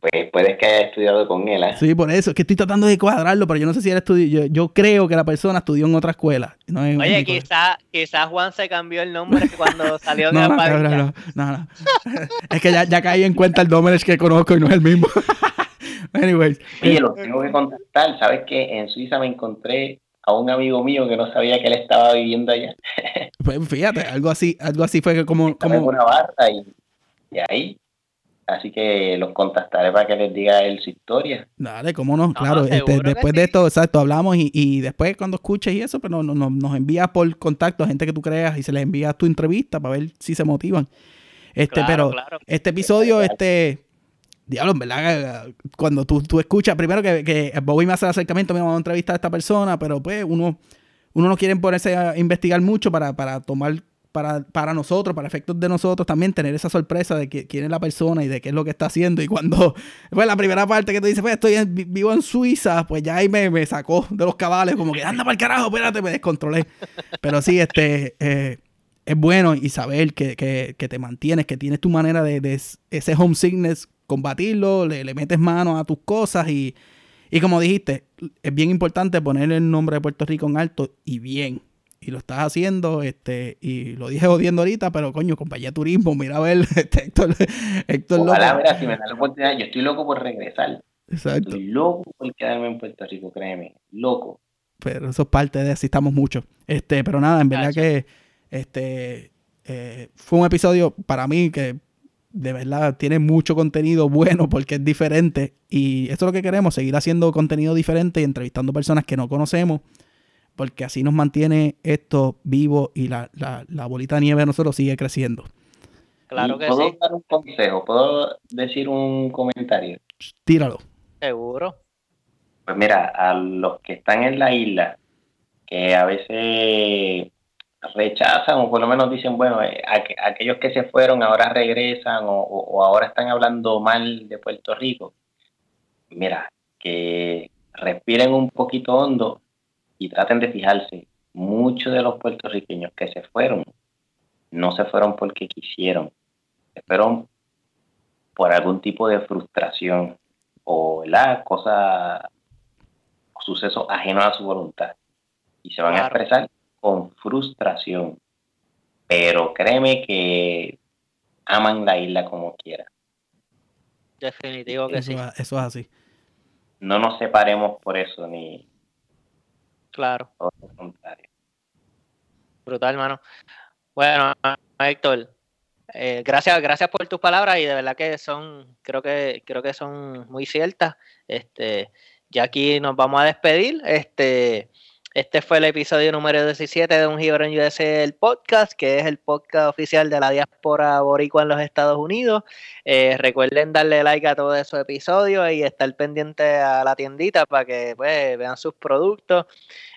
Speaker 3: Pues puedes que haya estudiado con él, ¿eh?
Speaker 1: Sí, por eso. Es que estoy tratando de cuadrarlo, pero yo no sé si él estudió. Yo, creo que la persona estudió en otra escuela.
Speaker 2: Oye, quizás quizá Juan se cambió el nombre cuando salió de
Speaker 1: no, no, no, no, Es que ya, ya caí en cuenta el nombre que conozco y no es el mismo. Anyways.
Speaker 3: Oye, lo tengo que contactar. ¿Sabes que En Suiza me encontré a un amigo mío que no sabía que él estaba viviendo allá.
Speaker 1: pues fíjate, algo así, algo así fue como... como...
Speaker 3: una barra y, y ahí Así que los contactaré para que les diga él su historia.
Speaker 1: Dale, cómo no, claro. Este, después de esto, exacto, hablamos y, y después cuando escuches y eso, pues no, no, nos envías por contacto a gente que tú creas y se les envía tu entrevista para ver si se motivan. Este, pero este episodio, este, diablo, en verdad, cuando tú, tú escuchas, primero que, que Bobby me hace el acercamiento, me va a entrevistar a esta persona, pero pues uno, uno no quiere ponerse a investigar mucho para, para tomar para, para nosotros, para efectos de nosotros, también tener esa sorpresa de que, quién es la persona y de qué es lo que está haciendo. Y cuando fue la primera parte que tú dices, pues estoy vivo en Suiza, pues ya ahí me, sacó de los cabales, como que anda para el carajo, espérate, me descontrolé. Pero sí, este eh, es bueno y saber que, que, que, te mantienes, que tienes tu manera de, de ese homesickness, combatirlo, le, le metes mano a tus cosas y, y como dijiste, es bien importante poner el nombre de Puerto Rico en alto y bien y lo estás haciendo, este, y lo dije odiando ahorita, pero coño, compañía turismo, mira a ver, este, Héctor, Héctor
Speaker 3: Ojalá, mira, si me da la oportunidad, yo estoy loco por regresar. Exacto. Estoy loco por quedarme en Puerto Rico, créeme, loco.
Speaker 1: Pero eso es parte de así estamos mucho. Este, pero nada, en verdad que este eh, fue un episodio para mí que de verdad tiene mucho contenido bueno porque es diferente y esto es lo que queremos, seguir haciendo contenido diferente y entrevistando personas que no conocemos porque así nos mantiene esto vivo y la, bolita de nieve de nosotros sigue creciendo.
Speaker 3: Claro que ¿Puedo dar un consejo? ¿Puedo decir un comentario?
Speaker 1: Tíralo.
Speaker 2: Seguro.
Speaker 3: Pues mira, a los que están en la isla, que a veces rechazan o por lo menos dicen, bueno, eh, aquellos que se fueron ahora regresan o ahora están hablando mal de Puerto Rico. Mira, que respiren un poquito hondo y traten de fijarse, muchos de los puertorriqueños que se fueron no se fueron porque quisieron, se fueron por algún tipo de frustración o la cosa, suceso ajeno a su voluntad. Y se van a expresar con frustración. Pero créeme que aman la isla como quiera.
Speaker 2: Definitivo que
Speaker 1: sí. Eso es así.
Speaker 3: No nos separemos por eso, ni.
Speaker 2: Claro. Todo lo contrario. Brutal, hermano. Bueno, Héctor, eh, gracias, gracias por tus palabras y de verdad que son, creo que, creo que son muy ciertas. Este, ya aquí nos vamos a despedir. Este, este fue el episodio número 17 de Un Giro en USA, el podcast, que es el podcast oficial de la diáspora boricua en los Estados Unidos. Eh, recuerden darle like a todos esos episodios y estar pendiente a la tiendita para que pues, vean sus productos.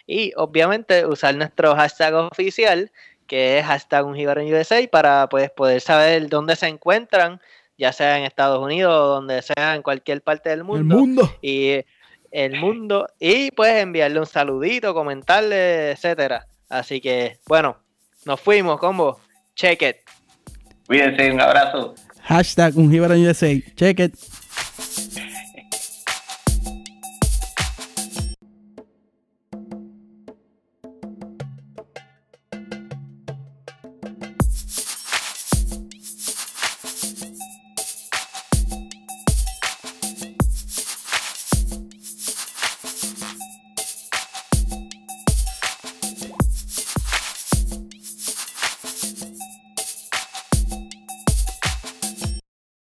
Speaker 2: Y obviamente usar nuestro hashtag oficial, que es hashtag Un Giro en USA, para pues, poder saber dónde se encuentran, ya sea en Estados Unidos o donde sea en cualquier parte del mundo.
Speaker 1: El mundo.
Speaker 2: Y el mundo y pues enviarle un saludito, comentarle, etcétera. Así que, bueno, nos fuimos, combo. Check it.
Speaker 3: Cuídense, un abrazo.
Speaker 1: Hashtag un USA. Check it.